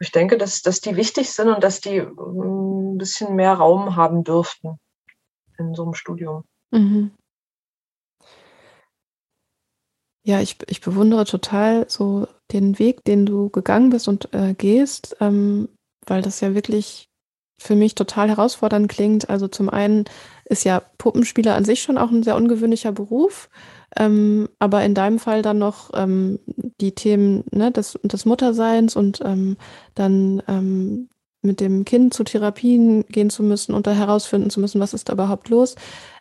ich denke, dass, dass die wichtig sind und dass die mm, ein bisschen mehr Raum haben dürften in so einem Studium. Mhm. Ja, ich, ich bewundere total so den Weg, den du gegangen bist und äh, gehst, ähm, weil das ja wirklich für mich total herausfordernd klingt. Also zum einen ist ja Puppenspieler an sich schon auch ein sehr ungewöhnlicher Beruf. Ähm, aber in deinem Fall dann noch ähm, die Themen ne, des, des Mutterseins und ähm, dann ähm, mit dem Kind zu Therapien gehen zu müssen und da herausfinden zu müssen, was ist da überhaupt los.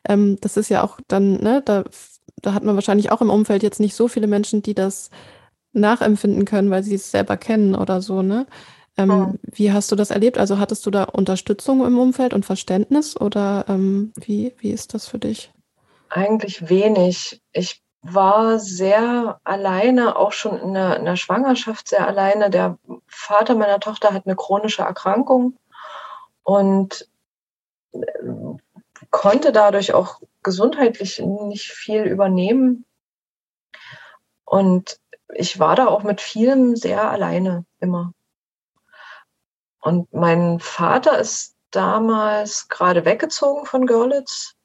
Ähm, das ist ja auch dann, ne, da, da hat man wahrscheinlich auch im Umfeld jetzt nicht so viele Menschen, die das nachempfinden können, weil sie es selber kennen oder so, ne? Ähm, ja. Wie hast du das erlebt? Also hattest du da Unterstützung im Umfeld und Verständnis oder ähm, wie, wie ist das für dich? Eigentlich wenig. Ich war sehr alleine, auch schon in der, in der Schwangerschaft sehr alleine. Der Vater meiner Tochter hat eine chronische Erkrankung und äh, konnte dadurch auch gesundheitlich nicht viel übernehmen. Und ich war da auch mit vielem sehr alleine immer. Und mein Vater ist damals gerade weggezogen von Görlitz.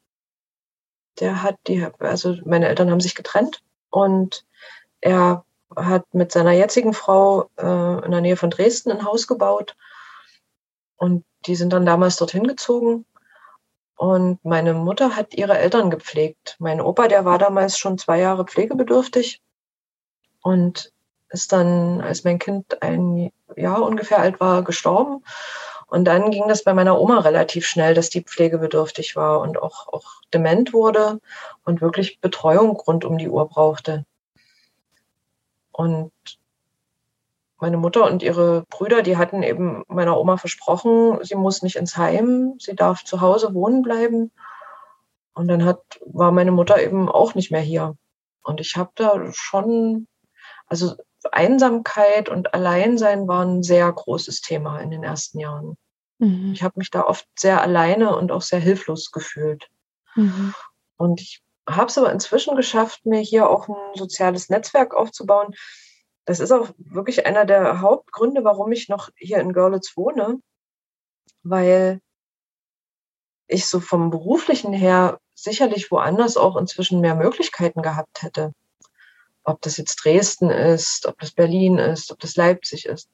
Der hat die, also meine Eltern haben sich getrennt und er hat mit seiner jetzigen Frau äh, in der Nähe von Dresden ein Haus gebaut. Und die sind dann damals dorthin gezogen. Und meine Mutter hat ihre Eltern gepflegt. Mein Opa, der war damals schon zwei Jahre pflegebedürftig und ist dann, als mein Kind ein Jahr ungefähr alt war, gestorben. Und dann ging das bei meiner Oma relativ schnell, dass die pflegebedürftig war und auch, auch dement wurde und wirklich Betreuung rund um die Uhr brauchte. Und meine Mutter und ihre Brüder, die hatten eben meiner Oma versprochen, sie muss nicht ins Heim, sie darf zu Hause wohnen bleiben. Und dann hat, war meine Mutter eben auch nicht mehr hier. Und ich habe da schon, also Einsamkeit und Alleinsein war ein sehr großes Thema in den ersten Jahren. Mhm. Ich habe mich da oft sehr alleine und auch sehr hilflos gefühlt. Mhm. Und ich habe es aber inzwischen geschafft, mir hier auch ein soziales Netzwerk aufzubauen. Das ist auch wirklich einer der Hauptgründe, warum ich noch hier in Görlitz wohne, weil ich so vom beruflichen her sicherlich woanders auch inzwischen mehr Möglichkeiten gehabt hätte ob das jetzt Dresden ist, ob das Berlin ist, ob das Leipzig ist.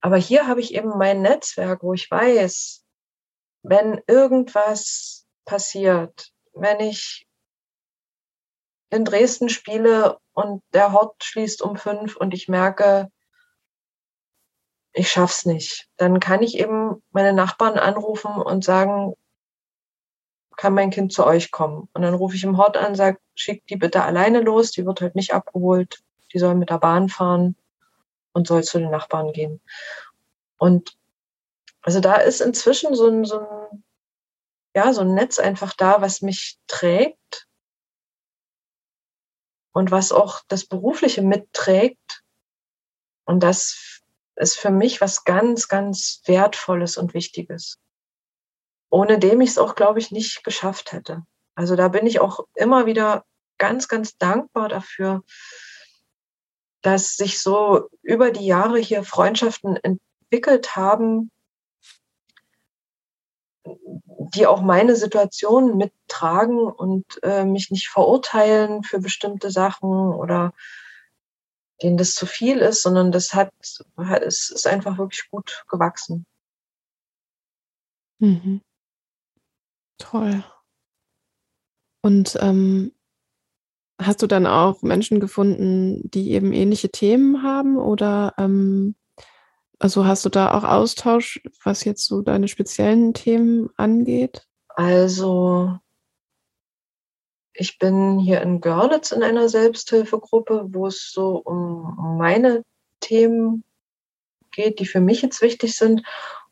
Aber hier habe ich eben mein Netzwerk, wo ich weiß, wenn irgendwas passiert, wenn ich in Dresden spiele und der Hort schließt um fünf und ich merke, ich schaff's nicht, dann kann ich eben meine Nachbarn anrufen und sagen, kann mein Kind zu euch kommen? Und dann rufe ich im Hort an, sage, schickt die bitte alleine los, die wird halt nicht abgeholt, die soll mit der Bahn fahren und soll zu den Nachbarn gehen. Und also da ist inzwischen so ein, so ein, ja, so ein Netz einfach da, was mich trägt und was auch das Berufliche mitträgt. Und das ist für mich was ganz, ganz Wertvolles und Wichtiges ohne dem ich es auch, glaube ich, nicht geschafft hätte. Also da bin ich auch immer wieder ganz, ganz dankbar dafür, dass sich so über die Jahre hier Freundschaften entwickelt haben, die auch meine Situation mittragen und äh, mich nicht verurteilen für bestimmte Sachen oder denen das zu viel ist, sondern das hat, hat es ist einfach wirklich gut gewachsen. Mhm. Toll. Und ähm, hast du dann auch Menschen gefunden, die eben ähnliche Themen haben? Oder ähm, also hast du da auch Austausch, was jetzt so deine speziellen Themen angeht? Also ich bin hier in Görlitz in einer Selbsthilfegruppe, wo es so um meine Themen geht, die für mich jetzt wichtig sind.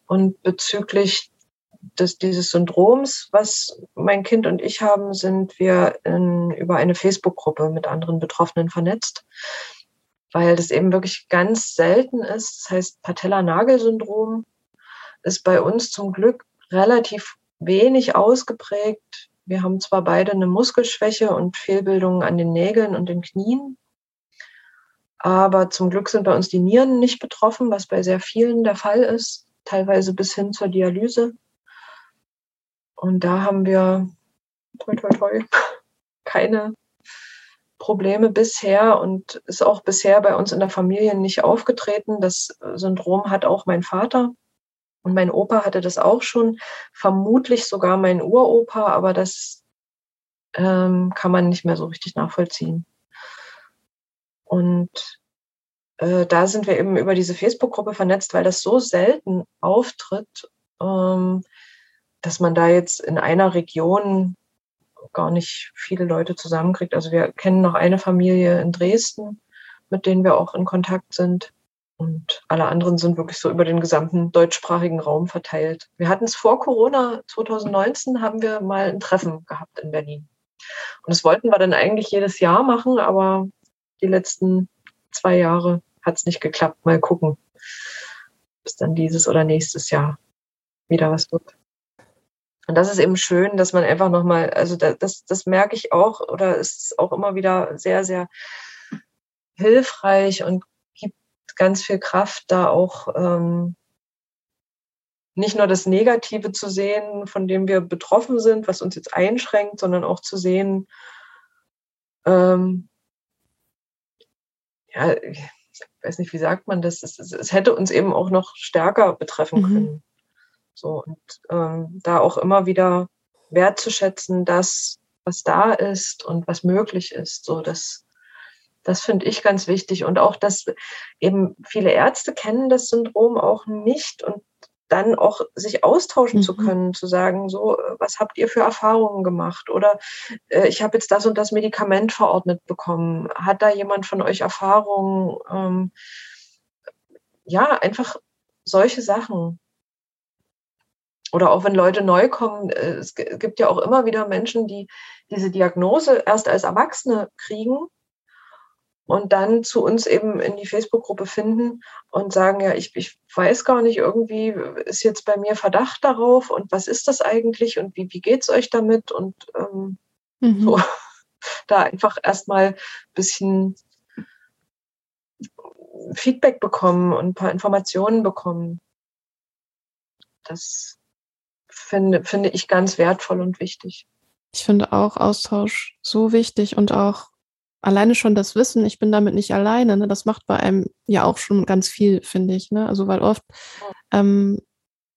Und bezüglich des, dieses Syndroms, was mein Kind und ich haben, sind wir in, über eine Facebook-Gruppe mit anderen Betroffenen vernetzt, weil das eben wirklich ganz selten ist. Das heißt, Patella-Nagel-Syndrom ist bei uns zum Glück relativ wenig ausgeprägt. Wir haben zwar beide eine Muskelschwäche und Fehlbildungen an den Nägeln und den Knien, aber zum Glück sind bei uns die Nieren nicht betroffen, was bei sehr vielen der Fall ist, teilweise bis hin zur Dialyse. Und da haben wir toi, toi, toi, keine Probleme bisher und ist auch bisher bei uns in der Familie nicht aufgetreten. Das Syndrom hat auch mein Vater und mein Opa hatte das auch schon, vermutlich sogar mein Uropa, aber das ähm, kann man nicht mehr so richtig nachvollziehen. Und äh, da sind wir eben über diese Facebook-Gruppe vernetzt, weil das so selten auftritt. Ähm, dass man da jetzt in einer Region gar nicht viele Leute zusammenkriegt. Also wir kennen noch eine Familie in Dresden, mit denen wir auch in Kontakt sind. Und alle anderen sind wirklich so über den gesamten deutschsprachigen Raum verteilt. Wir hatten es vor Corona 2019, haben wir mal ein Treffen gehabt in Berlin. Und das wollten wir dann eigentlich jedes Jahr machen, aber die letzten zwei Jahre hat es nicht geklappt. Mal gucken, bis dann dieses oder nächstes Jahr wieder was wird. Und das ist eben schön, dass man einfach nochmal, also das, das merke ich auch, oder ist auch immer wieder sehr, sehr hilfreich und gibt ganz viel Kraft, da auch ähm, nicht nur das Negative zu sehen, von dem wir betroffen sind, was uns jetzt einschränkt, sondern auch zu sehen, ähm, ja, ich weiß nicht, wie sagt man das, es, es, hätte uns eben auch noch stärker betreffen mhm. So, und ähm, da auch immer wieder wertzuschätzen, das, was da ist und was möglich ist. So, das, das finde ich ganz wichtig. Und auch, dass eben viele Ärzte kennen das Syndrom auch nicht und dann auch sich austauschen mhm. zu können, zu sagen, so, was habt ihr für Erfahrungen gemacht? Oder äh, ich habe jetzt das und das Medikament verordnet bekommen. Hat da jemand von euch Erfahrungen? Ähm, ja, einfach solche Sachen. Oder auch wenn Leute neu kommen, äh, es gibt ja auch immer wieder Menschen, die diese Diagnose erst als Erwachsene kriegen und dann zu uns eben in die Facebook-Gruppe finden und sagen, ja, ich, ich weiß gar nicht, irgendwie ist jetzt bei mir Verdacht darauf und was ist das eigentlich und wie, wie es euch damit und ähm, mhm. so da einfach erstmal ein bisschen Feedback bekommen und ein paar Informationen bekommen. Das finde, finde ich ganz wertvoll und wichtig. Ich finde auch Austausch so wichtig und auch alleine schon das Wissen, ich bin damit nicht alleine, ne, das macht bei einem ja auch schon ganz viel, finde ich. Ne? Also weil oft ähm,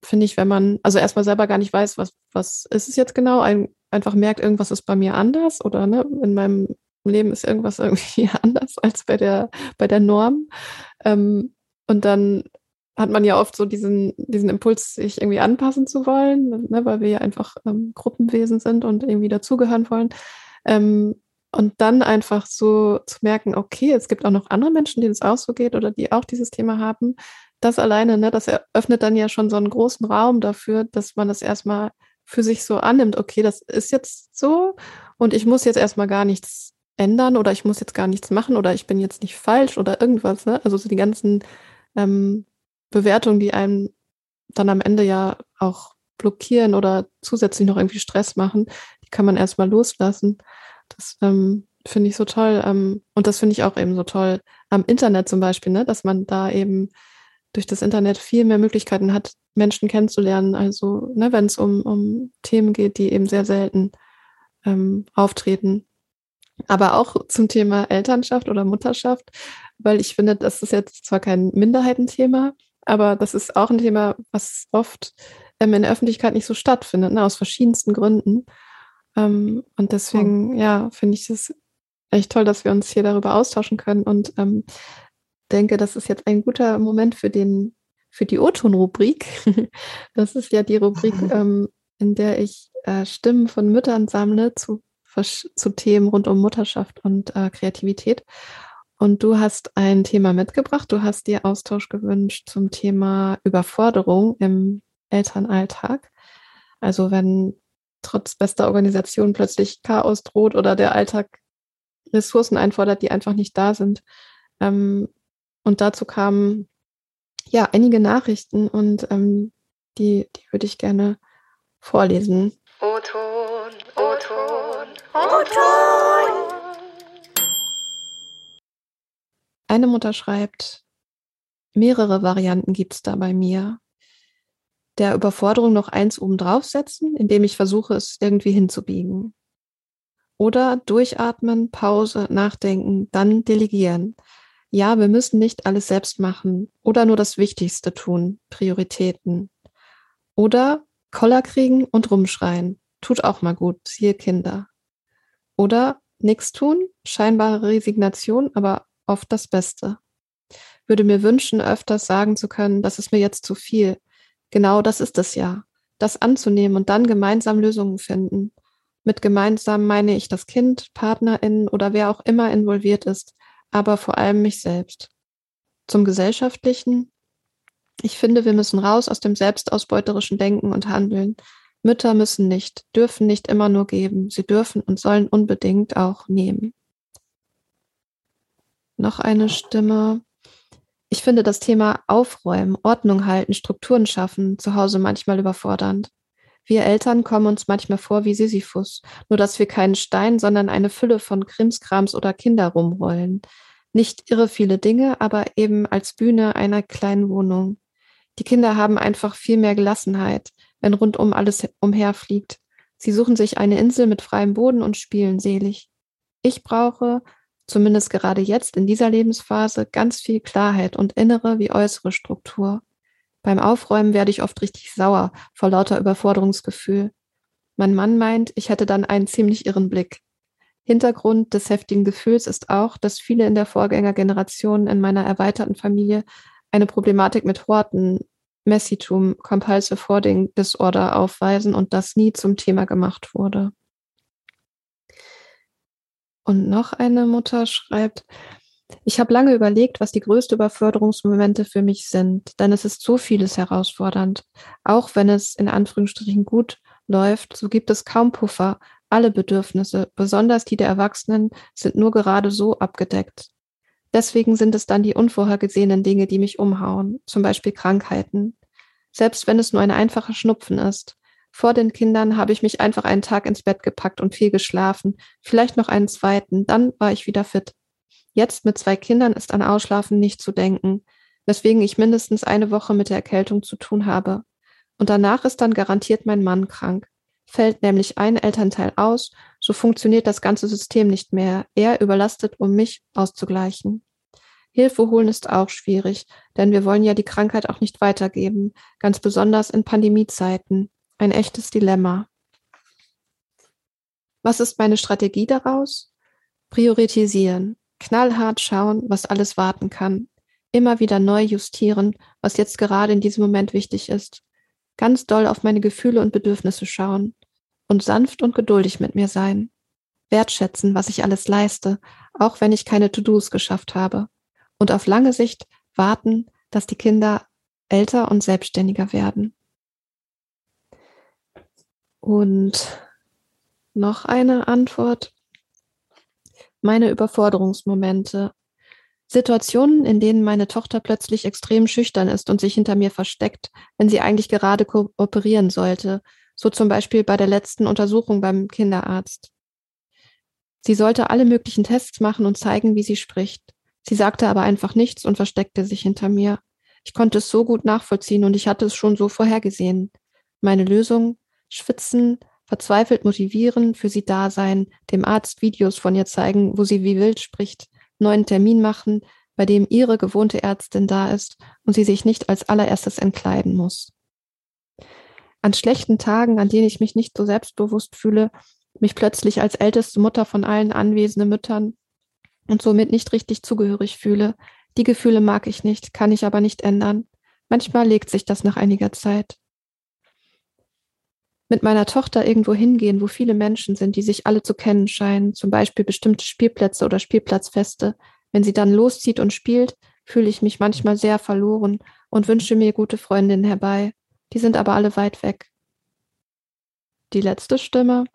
finde ich, wenn man, also erstmal selber gar nicht weiß, was, was ist es jetzt genau, ein, einfach merkt, irgendwas ist bei mir anders oder ne, in meinem Leben ist irgendwas irgendwie anders als bei der, bei der Norm. Ähm, und dann hat man ja oft so diesen, diesen Impuls, sich irgendwie anpassen zu wollen, ne, weil wir ja einfach ähm, Gruppenwesen sind und irgendwie dazugehören wollen. Ähm, und dann einfach so zu merken, okay, es gibt auch noch andere Menschen, denen es auch so geht oder die auch dieses Thema haben. Das alleine, ne, das eröffnet dann ja schon so einen großen Raum dafür, dass man das erstmal für sich so annimmt, okay, das ist jetzt so und ich muss jetzt erstmal gar nichts ändern oder ich muss jetzt gar nichts machen oder ich bin jetzt nicht falsch oder irgendwas. Ne? Also so die ganzen ähm, Bewertungen, die einem dann am Ende ja auch blockieren oder zusätzlich noch irgendwie Stress machen, die kann man erstmal loslassen. Das ähm, finde ich so toll. Ähm, und das finde ich auch eben so toll am Internet zum Beispiel, ne? dass man da eben durch das Internet viel mehr Möglichkeiten hat, Menschen kennenzulernen. Also ne, wenn es um, um Themen geht, die eben sehr selten ähm, auftreten. Aber auch zum Thema Elternschaft oder Mutterschaft, weil ich finde, das ist jetzt zwar kein Minderheitenthema, aber das ist auch ein Thema, was oft ähm, in der Öffentlichkeit nicht so stattfindet, ne, aus verschiedensten Gründen. Ähm, und deswegen, oh. ja, finde ich es echt toll, dass wir uns hier darüber austauschen können und ähm, denke, das ist jetzt ein guter Moment für den, für die O-Ton-Rubrik. das ist ja die Rubrik, ähm, in der ich äh, Stimmen von Müttern sammle zu, zu Themen rund um Mutterschaft und äh, Kreativität. Und du hast ein Thema mitgebracht. Du hast dir Austausch gewünscht zum Thema Überforderung im Elternalltag. Also wenn trotz bester Organisation plötzlich Chaos droht oder der Alltag Ressourcen einfordert, die einfach nicht da sind. Ähm, und dazu kamen ja einige Nachrichten und ähm, die, die würde ich gerne vorlesen. O-Ton, O-Ton, O-Ton. Eine Mutter schreibt, mehrere Varianten gibt es da bei mir der Überforderung noch eins oben draufsetzen, indem ich versuche, es irgendwie hinzubiegen. Oder durchatmen, Pause, nachdenken, dann delegieren. Ja, wir müssen nicht alles selbst machen oder nur das Wichtigste tun, Prioritäten. Oder Koller kriegen und rumschreien. Tut auch mal gut, siehe Kinder. Oder nichts tun, scheinbare Resignation, aber oft das Beste. Würde mir wünschen, öfters sagen zu können, das ist mir jetzt zu viel, Genau das ist es ja. Das anzunehmen und dann gemeinsam Lösungen finden. Mit gemeinsam meine ich das Kind, PartnerInnen oder wer auch immer involviert ist, aber vor allem mich selbst. Zum Gesellschaftlichen. Ich finde, wir müssen raus aus dem selbstausbeuterischen Denken und Handeln. Mütter müssen nicht, dürfen nicht immer nur geben, sie dürfen und sollen unbedingt auch nehmen. Noch eine Stimme. Ich finde das Thema Aufräumen, Ordnung halten, Strukturen schaffen zu Hause manchmal überfordernd. Wir Eltern kommen uns manchmal vor wie Sisyphus, nur dass wir keinen Stein, sondern eine Fülle von Krimskrams oder Kinder rumrollen. Nicht irre viele Dinge, aber eben als Bühne einer kleinen Wohnung. Die Kinder haben einfach viel mehr Gelassenheit, wenn rundum alles umherfliegt. Sie suchen sich eine Insel mit freiem Boden und spielen selig. Ich brauche, zumindest gerade jetzt in dieser Lebensphase, ganz viel Klarheit und innere wie äußere Struktur. Beim Aufräumen werde ich oft richtig sauer vor lauter Überforderungsgefühl. Mein Mann meint, ich hätte dann einen ziemlich irren Blick. Hintergrund des heftigen Gefühls ist auch, dass viele in der Vorgängergeneration in meiner erweiterten Familie eine Problematik mit Horten, Messitum, Compulsive Hoarding Disorder aufweisen und das nie zum Thema gemacht wurde. Und noch eine Mutter schreibt, ich habe lange überlegt, was die größten Überförderungsmomente für mich sind, denn es ist so vieles herausfordernd. Auch wenn es in Anführungsstrichen gut läuft, so gibt es kaum Puffer. Alle Bedürfnisse, besonders die der Erwachsenen, sind nur gerade so abgedeckt. Deswegen sind es dann die unvorhergesehenen Dinge, die mich umhauen, zum Beispiel Krankheiten. Selbst wenn es nur ein einfacher Schnupfen ist. Vor den Kindern habe ich mich einfach einen Tag ins Bett gepackt und viel geschlafen, vielleicht noch einen zweiten, dann war ich wieder fit. Jetzt mit zwei Kindern ist an Ausschlafen nicht zu denken, weswegen ich mindestens eine Woche mit der Erkältung zu tun habe. Und danach ist dann garantiert mein Mann krank. Fällt nämlich ein Elternteil aus, so funktioniert das ganze System nicht mehr. Er überlastet, um mich auszugleichen. Hilfe holen ist auch schwierig, denn wir wollen ja die Krankheit auch nicht weitergeben, ganz besonders in Pandemiezeiten. Ein echtes Dilemma. Was ist meine Strategie daraus? Priorisieren knallhart schauen, was alles warten kann, immer wieder neu justieren, was jetzt gerade in diesem Moment wichtig ist, ganz doll auf meine Gefühle und Bedürfnisse schauen und sanft und geduldig mit mir sein, wertschätzen, was ich alles leiste, auch wenn ich keine To-Dos geschafft habe und auf lange Sicht warten, dass die Kinder älter und selbstständiger werden. Und noch eine Antwort meine Überforderungsmomente. Situationen, in denen meine Tochter plötzlich extrem schüchtern ist und sich hinter mir versteckt, wenn sie eigentlich gerade kooperieren sollte, so zum Beispiel bei der letzten Untersuchung beim Kinderarzt. Sie sollte alle möglichen Tests machen und zeigen, wie sie spricht. Sie sagte aber einfach nichts und versteckte sich hinter mir. Ich konnte es so gut nachvollziehen und ich hatte es schon so vorhergesehen. Meine Lösung? Schwitzen, verzweifelt motivieren, für sie da sein, dem Arzt Videos von ihr zeigen, wo sie wie wild spricht, neuen Termin machen, bei dem ihre gewohnte Ärztin da ist und sie sich nicht als allererstes entkleiden muss. An schlechten Tagen, an denen ich mich nicht so selbstbewusst fühle, mich plötzlich als älteste Mutter von allen anwesenden Müttern und somit nicht richtig zugehörig fühle, die Gefühle mag ich nicht, kann ich aber nicht ändern. Manchmal legt sich das nach einiger Zeit mit meiner Tochter irgendwo hingehen, wo viele Menschen sind, die sich alle zu kennen scheinen, zum Beispiel bestimmte Spielplätze oder Spielplatzfeste. Wenn sie dann loszieht und spielt, fühle ich mich manchmal sehr verloren und wünsche mir gute Freundinnen herbei. Die sind aber alle weit weg. Die letzte Stimme.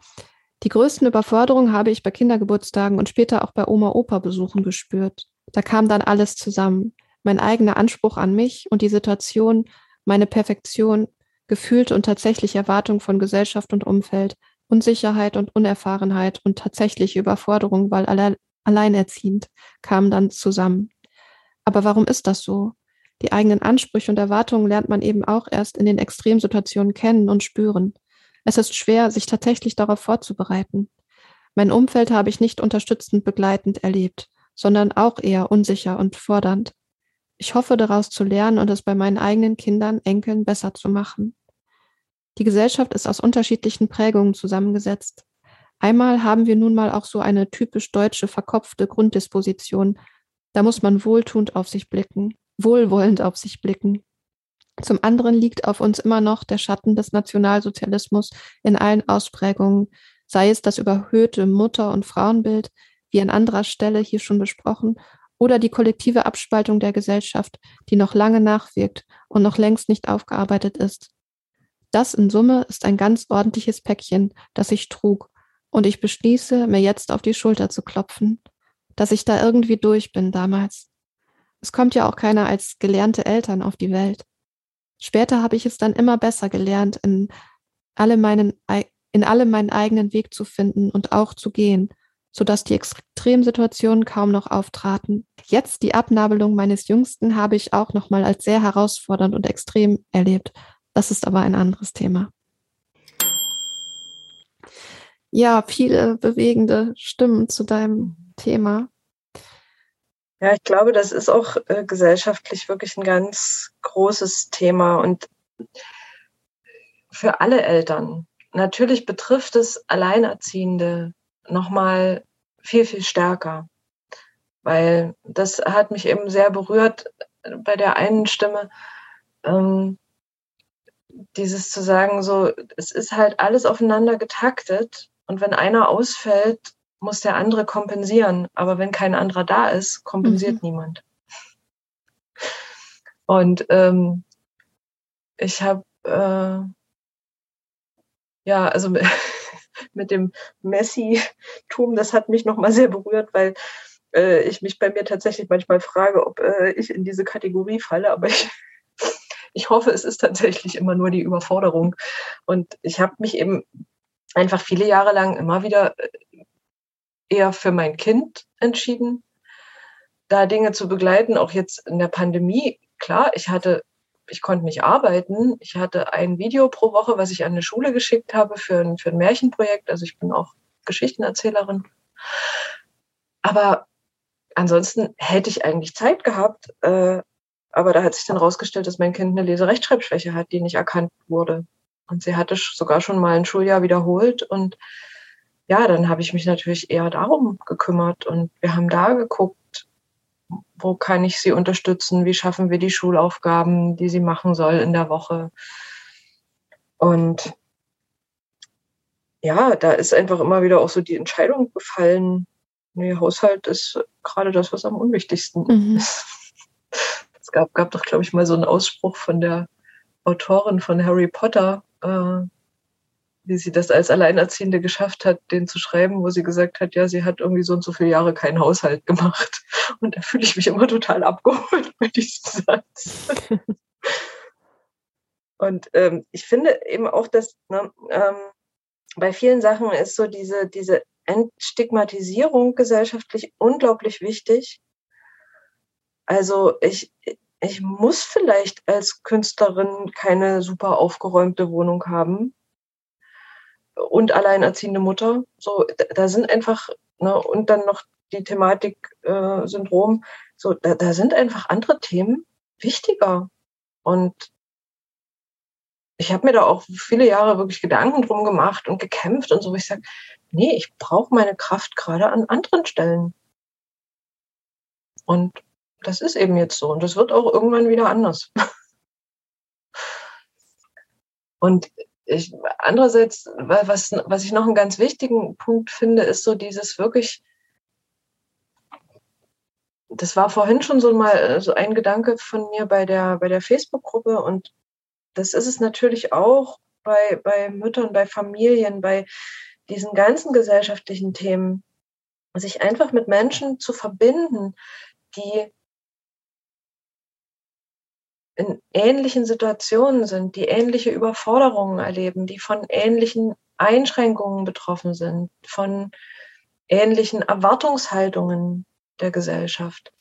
Die größten Überforderungen habe ich bei Kindergeburtstagen und später auch bei Oma-Opa-Besuchen gespürt. Da kam dann alles zusammen. Mein eigener Anspruch an mich und die Situation, meine Perfektion, gefühlte und tatsächliche Erwartung von Gesellschaft und Umfeld, Unsicherheit und Unerfahrenheit und tatsächliche Überforderung, weil alle alleinerziehend, kamen dann zusammen. Aber warum ist das so? Die eigenen Ansprüche und Erwartungen lernt man eben auch erst in den Extremsituationen kennen und spüren. Es ist schwer, sich tatsächlich darauf vorzubereiten. Mein Umfeld habe ich nicht unterstützend begleitend erlebt, sondern auch eher unsicher und fordernd. Ich hoffe daraus zu lernen und es bei meinen eigenen Kindern, Enkeln besser zu machen. Die Gesellschaft ist aus unterschiedlichen Prägungen zusammengesetzt. Einmal haben wir nun mal auch so eine typisch deutsche verkopfte Grunddisposition. Da muss man wohltuend auf sich blicken, wohlwollend auf sich blicken. Zum anderen liegt auf uns immer noch der Schatten des Nationalsozialismus in allen Ausprägungen, sei es das überhöhte Mutter- und Frauenbild, wie an anderer Stelle hier schon besprochen, oder die kollektive Abspaltung der Gesellschaft, die noch lange nachwirkt und noch längst nicht aufgearbeitet ist. Das in Summe ist ein ganz ordentliches Päckchen, das ich trug, und ich beschließe, mir jetzt auf die Schulter zu klopfen, dass ich da irgendwie durch bin damals. Es kommt ja auch keiner als gelernte Eltern auf die Welt. Später habe ich es dann immer besser gelernt, in alle meinen, in allem meinen eigenen Weg zu finden und auch zu gehen, sodass die Extremsituationen kaum noch auftraten. Jetzt die Abnabelung meines Jüngsten habe ich auch nochmal als sehr herausfordernd und extrem erlebt. Das ist aber ein anderes Thema. Ja, viele bewegende Stimmen zu deinem Thema. Ja, ich glaube, das ist auch äh, gesellschaftlich wirklich ein ganz großes Thema und für alle Eltern. Natürlich betrifft es Alleinerziehende nochmal viel, viel stärker, weil das hat mich eben sehr berührt bei der einen Stimme, ähm, dieses zu sagen, so, es ist halt alles aufeinander getaktet und wenn einer ausfällt, muss der andere kompensieren. Aber wenn kein anderer da ist, kompensiert mhm. niemand. Und ähm, ich habe, äh, ja, also mit, mit dem Messi-Tum, das hat mich nochmal sehr berührt, weil äh, ich mich bei mir tatsächlich manchmal frage, ob äh, ich in diese Kategorie falle, aber ich, ich hoffe, es ist tatsächlich immer nur die Überforderung. Und ich habe mich eben einfach viele Jahre lang immer wieder äh, eher für mein Kind entschieden, da Dinge zu begleiten, auch jetzt in der Pandemie. Klar, ich hatte, ich konnte nicht arbeiten. Ich hatte ein Video pro Woche, was ich an eine Schule geschickt habe für ein, für ein Märchenprojekt. Also ich bin auch Geschichtenerzählerin. Aber ansonsten hätte ich eigentlich Zeit gehabt. Äh, aber da hat sich dann rausgestellt, dass mein Kind eine Leserechtschreibschwäche hat, die nicht erkannt wurde. Und sie hatte sogar schon mal ein Schuljahr wiederholt. Und ja, dann habe ich mich natürlich eher darum gekümmert. Und wir haben da geguckt, wo kann ich sie unterstützen? Wie schaffen wir die Schulaufgaben, die sie machen soll in der Woche? Und ja, da ist einfach immer wieder auch so die Entscheidung gefallen, nee, Haushalt ist gerade das, was am unwichtigsten mhm. ist. Gab, gab doch, glaube ich, mal so einen Ausspruch von der Autorin von Harry Potter, äh, wie sie das als Alleinerziehende geschafft hat, den zu schreiben, wo sie gesagt hat, ja, sie hat irgendwie so und so viele Jahre keinen Haushalt gemacht. Und da fühle ich mich immer total abgeholt bei diesem Satz. und ähm, ich finde eben auch, dass ne, ähm, bei vielen Sachen ist so diese, diese Entstigmatisierung gesellschaftlich unglaublich wichtig. Also ich, ich muss vielleicht als Künstlerin keine super aufgeräumte Wohnung haben und alleinerziehende Mutter. So, da sind einfach, ne, und dann noch die Thematik äh, Syndrom, so, da, da sind einfach andere Themen wichtiger. Und ich habe mir da auch viele Jahre wirklich Gedanken drum gemacht und gekämpft und so, wo ich sage, nee, ich brauche meine Kraft gerade an anderen Stellen. Und das ist eben jetzt so und das wird auch irgendwann wieder anders. und ich, andererseits, was, was ich noch einen ganz wichtigen Punkt finde, ist so dieses wirklich, das war vorhin schon so mal so ein Gedanke von mir bei der, bei der Facebook-Gruppe und das ist es natürlich auch bei, bei Müttern, bei Familien, bei diesen ganzen gesellschaftlichen Themen, sich einfach mit Menschen zu verbinden, die in ähnlichen Situationen sind, die ähnliche Überforderungen erleben, die von ähnlichen Einschränkungen betroffen sind, von ähnlichen Erwartungshaltungen der Gesellschaft.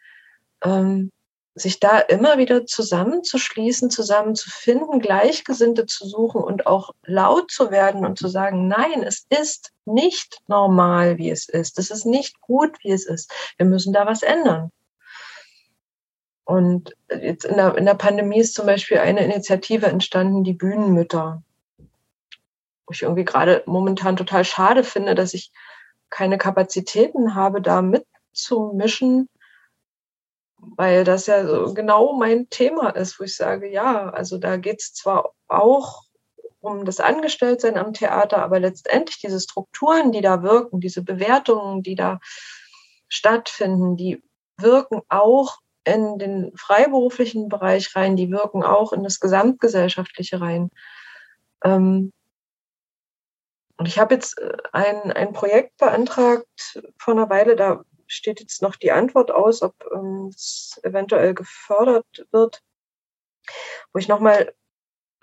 Ähm, sich da immer wieder zusammenzuschließen, zusammenzufinden, Gleichgesinnte zu suchen und auch laut zu werden und zu sagen, nein, es ist nicht normal, wie es ist. Es ist nicht gut, wie es ist. Wir müssen da was ändern. Und jetzt in der, in der Pandemie ist zum Beispiel eine Initiative entstanden, die Bühnenmütter. Wo ich irgendwie gerade momentan total schade finde, dass ich keine Kapazitäten habe, da mitzumischen, weil das ja so genau mein Thema ist, wo ich sage, ja, also da geht es zwar auch um das Angestelltsein am Theater, aber letztendlich diese Strukturen, die da wirken, diese Bewertungen, die da stattfinden, die wirken auch in den freiberuflichen Bereich rein, die wirken auch in das gesamtgesellschaftliche rein. Ähm, und ich habe jetzt äh, ein, ein Projekt beantragt vor einer Weile, da steht jetzt noch die Antwort aus, ob ähm, es eventuell gefördert wird, wo ich nochmal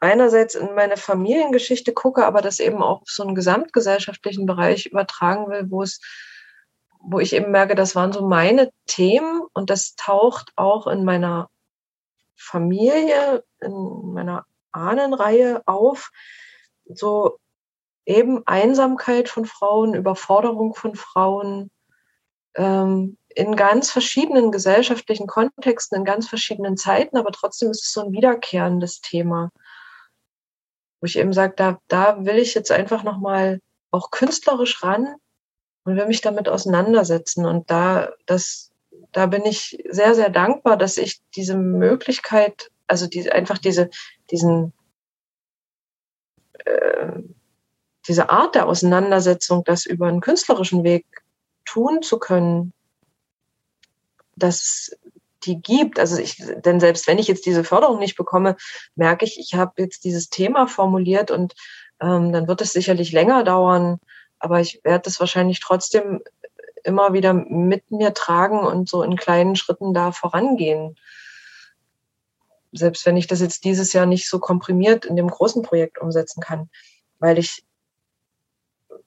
einerseits in meine Familiengeschichte gucke, aber das eben auch auf so einen gesamtgesellschaftlichen Bereich übertragen will, wo es, wo ich eben merke, das waren so meine Themen und das taucht auch in meiner Familie, in meiner Ahnenreihe auf. So eben Einsamkeit von Frauen, Überforderung von Frauen, ähm, in ganz verschiedenen gesellschaftlichen Kontexten, in ganz verschiedenen Zeiten, aber trotzdem ist es so ein wiederkehrendes Thema wo ich eben sage, da, da will ich jetzt einfach nochmal auch künstlerisch ran und will mich damit auseinandersetzen. Und da, das, da bin ich sehr, sehr dankbar, dass ich diese Möglichkeit, also die, einfach diese, diesen, äh, diese Art der Auseinandersetzung, das über einen künstlerischen Weg tun zu können, dass die gibt. Also ich, denn selbst wenn ich jetzt diese Förderung nicht bekomme, merke ich, ich habe jetzt dieses Thema formuliert und ähm, dann wird es sicherlich länger dauern, aber ich werde das wahrscheinlich trotzdem immer wieder mit mir tragen und so in kleinen Schritten da vorangehen. Selbst wenn ich das jetzt dieses Jahr nicht so komprimiert in dem großen Projekt umsetzen kann, weil ich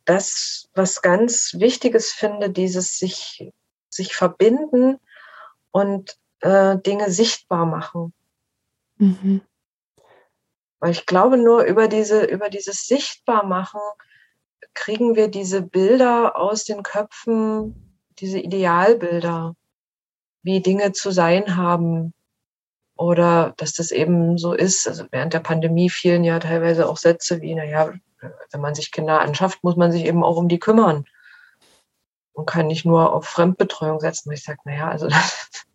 das, was ganz Wichtiges finde, dieses sich, sich verbinden und äh, Dinge sichtbar machen. Mhm. Weil ich glaube, nur über diese, über dieses Sichtbarmachen kriegen wir diese Bilder aus den Köpfen, diese Idealbilder, wie Dinge zu sein haben. Oder dass das eben so ist. Also während der Pandemie fielen ja teilweise auch Sätze wie, naja, wenn man sich Kinder anschafft, muss man sich eben auch um die kümmern. Und kann nicht nur auf Fremdbetreuung setzen. Ich sage, naja, also das,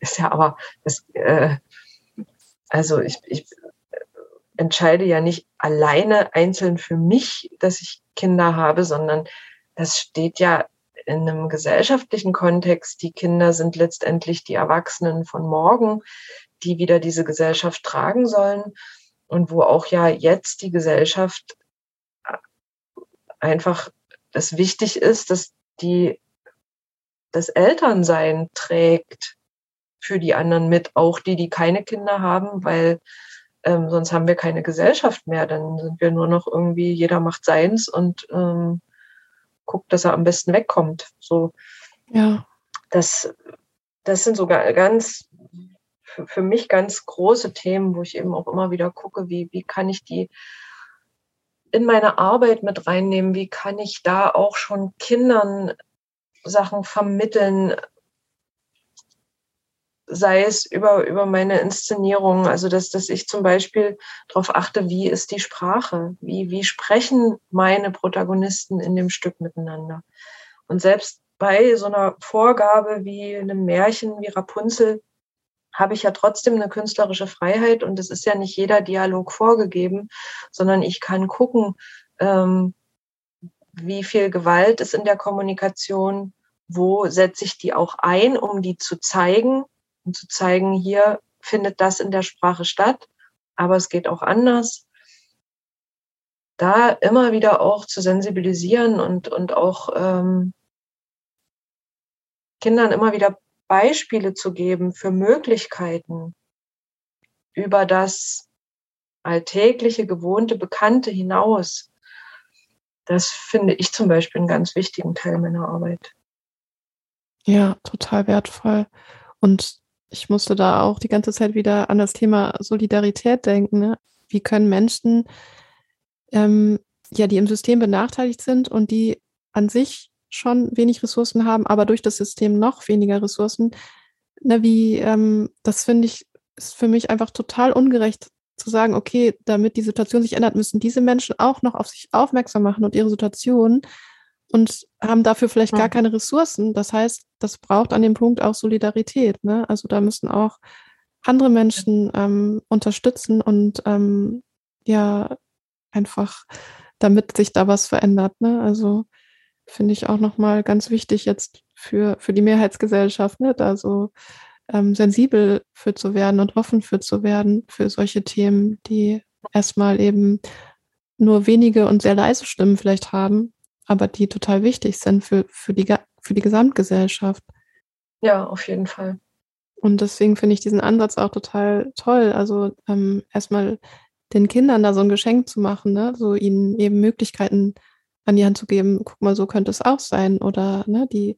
ist ja aber, das, äh, also ich, ich entscheide ja nicht alleine einzeln für mich, dass ich Kinder habe, sondern das steht ja in einem gesellschaftlichen Kontext. Die Kinder sind letztendlich die Erwachsenen von morgen, die wieder diese Gesellschaft tragen sollen und wo auch ja jetzt die Gesellschaft einfach das wichtig ist, dass die das Elternsein trägt für die anderen mit, auch die, die keine Kinder haben, weil ähm, sonst haben wir keine Gesellschaft mehr. Dann sind wir nur noch irgendwie, jeder macht seins und ähm, guckt, dass er am besten wegkommt. So. Ja. Das, das sind sogar ganz, für, für mich ganz große Themen, wo ich eben auch immer wieder gucke, wie, wie kann ich die in meine Arbeit mit reinnehmen? Wie kann ich da auch schon Kindern Sachen vermitteln, sei es über, über meine Inszenierung, also dass, dass ich zum Beispiel darauf achte, wie ist die Sprache, wie, wie sprechen meine Protagonisten in dem Stück miteinander. Und selbst bei so einer Vorgabe wie einem Märchen wie Rapunzel habe ich ja trotzdem eine künstlerische Freiheit und es ist ja nicht jeder Dialog vorgegeben, sondern ich kann gucken, ähm, wie viel Gewalt ist in der Kommunikation, wo setze ich die auch ein, um die zu zeigen und zu zeigen, hier findet das in der Sprache statt, aber es geht auch anders. Da immer wieder auch zu sensibilisieren und, und auch ähm, Kindern immer wieder Beispiele zu geben für Möglichkeiten über das alltägliche, gewohnte, bekannte hinaus. Das finde ich zum Beispiel einen ganz wichtigen Teil meiner Arbeit. Ja, total wertvoll. Und ich musste da auch die ganze Zeit wieder an das Thema Solidarität denken. Ne? Wie können Menschen, ähm, ja, die im System benachteiligt sind und die an sich schon wenig Ressourcen haben, aber durch das System noch weniger Ressourcen, ne, wie, ähm, das finde ich, ist für mich einfach total ungerecht zu sagen, okay, damit die Situation sich ändert, müssen diese Menschen auch noch auf sich aufmerksam machen und ihre Situation und haben dafür vielleicht gar keine Ressourcen. Das heißt, das braucht an dem Punkt auch Solidarität. Ne? Also da müssen auch andere Menschen ähm, unterstützen und ähm, ja, einfach, damit sich da was verändert. Ne? Also finde ich auch nochmal ganz wichtig jetzt für, für die Mehrheitsgesellschaft, ne? da so ähm, sensibel für zu werden und offen für zu werden, für solche Themen, die erstmal eben nur wenige und sehr leise Stimmen vielleicht haben, aber die total wichtig sind für, für, die, für die Gesamtgesellschaft. Ja, auf jeden Fall. Und deswegen finde ich diesen Ansatz auch total toll. Also ähm, erstmal den Kindern da so ein Geschenk zu machen, ne? so ihnen eben Möglichkeiten an die Hand zu geben, guck mal, so könnte es auch sein. Oder ne, die,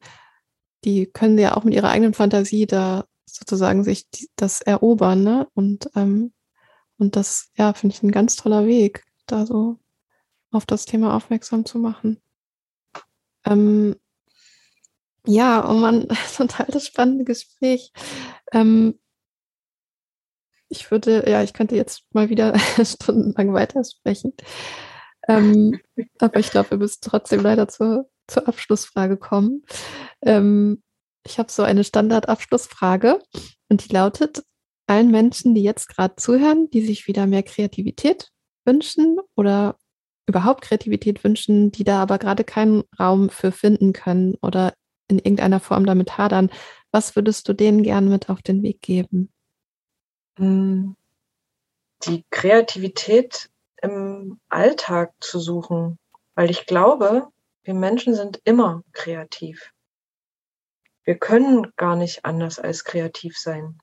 die können ja auch mit ihrer eigenen Fantasie da sozusagen sich die, das erobern. Ne? Und, ähm, und das, ja, finde ich ein ganz toller Weg, da so auf das Thema aufmerksam zu machen. Ähm, ja, oh man, total das spannende Gespräch. Ähm, ich würde, ja, ich könnte jetzt mal wieder stundenlang weitersprechen. Ähm, aber ich glaube, wir müssen trotzdem leider zur, zur Abschlussfrage kommen. Ähm, ich habe so eine Standardabschlussfrage und die lautet, allen Menschen, die jetzt gerade zuhören, die sich wieder mehr Kreativität wünschen oder überhaupt Kreativität wünschen, die da aber gerade keinen Raum für finden können oder in irgendeiner Form damit hadern, was würdest du denen gern mit auf den Weg geben? Hm. Die Kreativität im Alltag zu suchen, weil ich glaube, wir Menschen sind immer kreativ. Wir können gar nicht anders als kreativ sein.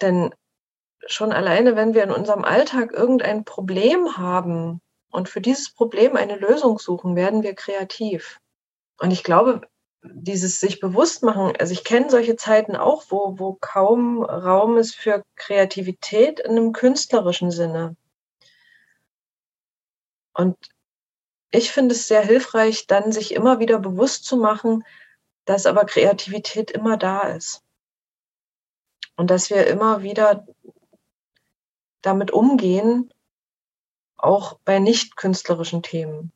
Denn schon alleine, wenn wir in unserem Alltag irgendein Problem haben und für dieses Problem eine Lösung suchen, werden wir kreativ. Und ich glaube, dieses sich bewusst machen, also ich kenne solche Zeiten auch, wo, wo kaum Raum ist für Kreativität in einem künstlerischen Sinne. Und ich finde es sehr hilfreich, dann sich immer wieder bewusst zu machen, dass aber Kreativität immer da ist. Und dass wir immer wieder damit umgehen, auch bei nicht künstlerischen Themen.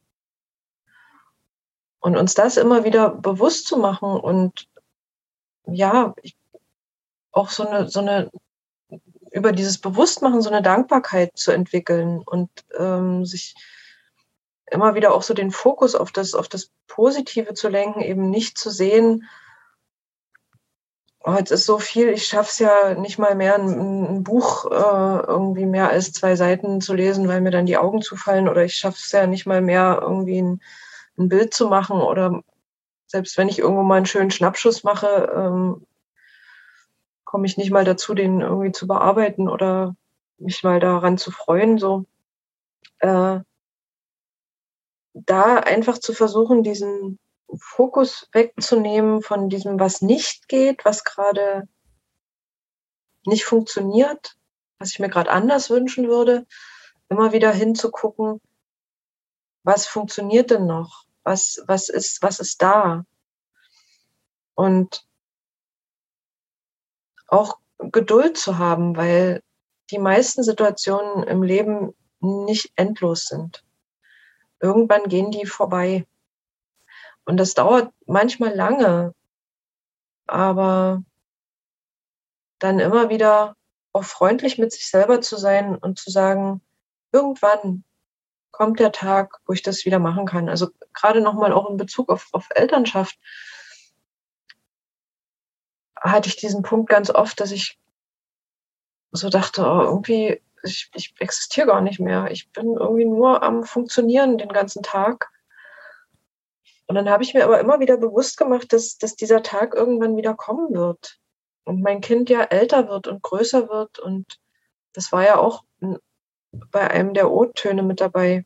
Und uns das immer wieder bewusst zu machen und ja, auch so eine, so eine, über dieses Bewusstmachen so eine Dankbarkeit zu entwickeln und ähm, sich immer wieder auch so den Fokus auf das, auf das Positive zu lenken, eben nicht zu sehen, oh, jetzt ist so viel, ich schaffe es ja nicht mal mehr, ein, ein Buch äh, irgendwie mehr als zwei Seiten zu lesen, weil mir dann die Augen zufallen oder ich schaffe es ja nicht mal mehr, irgendwie ein ein Bild zu machen oder selbst wenn ich irgendwo mal einen schönen Schnappschuss mache, ähm, komme ich nicht mal dazu, den irgendwie zu bearbeiten oder mich mal daran zu freuen. So äh, da einfach zu versuchen, diesen Fokus wegzunehmen von diesem, was nicht geht, was gerade nicht funktioniert, was ich mir gerade anders wünschen würde, immer wieder hinzugucken, was funktioniert denn noch? Was, was ist, was ist da? Und auch Geduld zu haben, weil die meisten Situationen im Leben nicht endlos sind. Irgendwann gehen die vorbei. Und das dauert manchmal lange, aber dann immer wieder auch freundlich mit sich selber zu sein und zu sagen, irgendwann kommt der Tag, wo ich das wieder machen kann. Also gerade nochmal auch in Bezug auf, auf Elternschaft hatte ich diesen Punkt ganz oft, dass ich so dachte, oh, irgendwie, ich, ich existiere gar nicht mehr. Ich bin irgendwie nur am Funktionieren den ganzen Tag. Und dann habe ich mir aber immer wieder bewusst gemacht, dass, dass dieser Tag irgendwann wieder kommen wird. Und mein Kind ja älter wird und größer wird. Und das war ja auch bei einem der O-Töne mit dabei.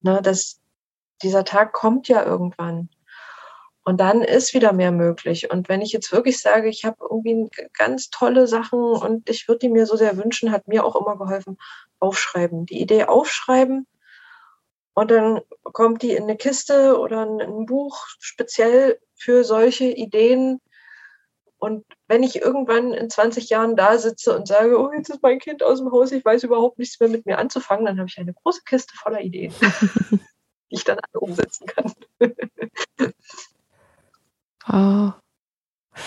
Ne, dass dieser Tag kommt ja irgendwann. Und dann ist wieder mehr möglich. Und wenn ich jetzt wirklich sage, ich habe irgendwie ganz tolle Sachen und ich würde die mir so sehr wünschen, hat mir auch immer geholfen, aufschreiben. Die Idee aufschreiben und dann kommt die in eine Kiste oder ein Buch speziell für solche Ideen, und wenn ich irgendwann in 20 Jahren da sitze und sage, oh, jetzt ist mein Kind aus dem Haus, ich weiß überhaupt nichts mehr mit mir anzufangen, dann habe ich eine große Kiste voller Ideen, die ich dann alle umsetzen kann. oh.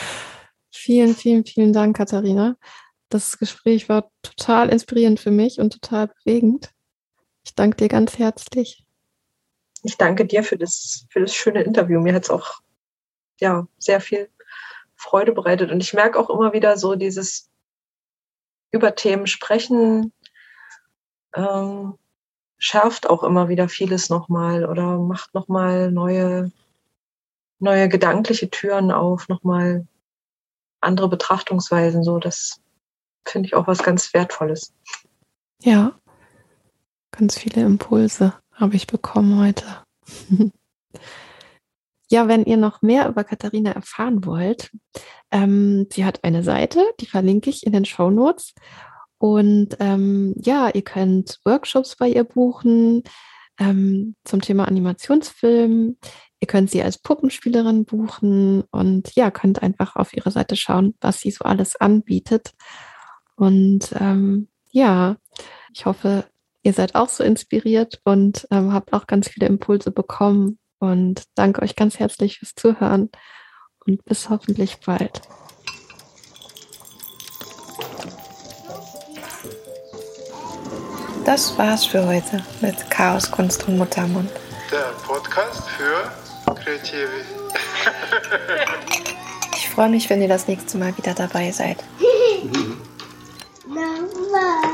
Vielen, vielen, vielen Dank, Katharina. Das Gespräch war total inspirierend für mich und total bewegend. Ich danke dir ganz herzlich. Ich danke dir für das, für das schöne Interview. Mir hat es auch ja, sehr viel Freude bereitet. Und ich merke auch immer wieder so dieses über Themen sprechen ähm, schärft auch immer wieder vieles nochmal oder macht nochmal neue, neue gedankliche Türen auf, nochmal andere Betrachtungsweisen. So, das finde ich auch was ganz Wertvolles. Ja, ganz viele Impulse habe ich bekommen heute. ja, wenn ihr noch mehr über Katharina erfahren wollt, ähm, sie hat eine Seite, die verlinke ich in den Show Notes. Und ähm, ja, ihr könnt Workshops bei ihr buchen ähm, zum Thema Animationsfilm. Ihr könnt sie als Puppenspielerin buchen und ja, könnt einfach auf ihre Seite schauen, was sie so alles anbietet. Und ähm, ja, ich hoffe, ihr seid auch so inspiriert und ähm, habt auch ganz viele Impulse bekommen. Und danke euch ganz herzlich fürs Zuhören und bis hoffentlich bald. Das war's für heute mit Chaos, Kunst und Muttermund. Der Podcast für Kreative. ich freue mich, wenn ihr das nächste Mal wieder dabei seid.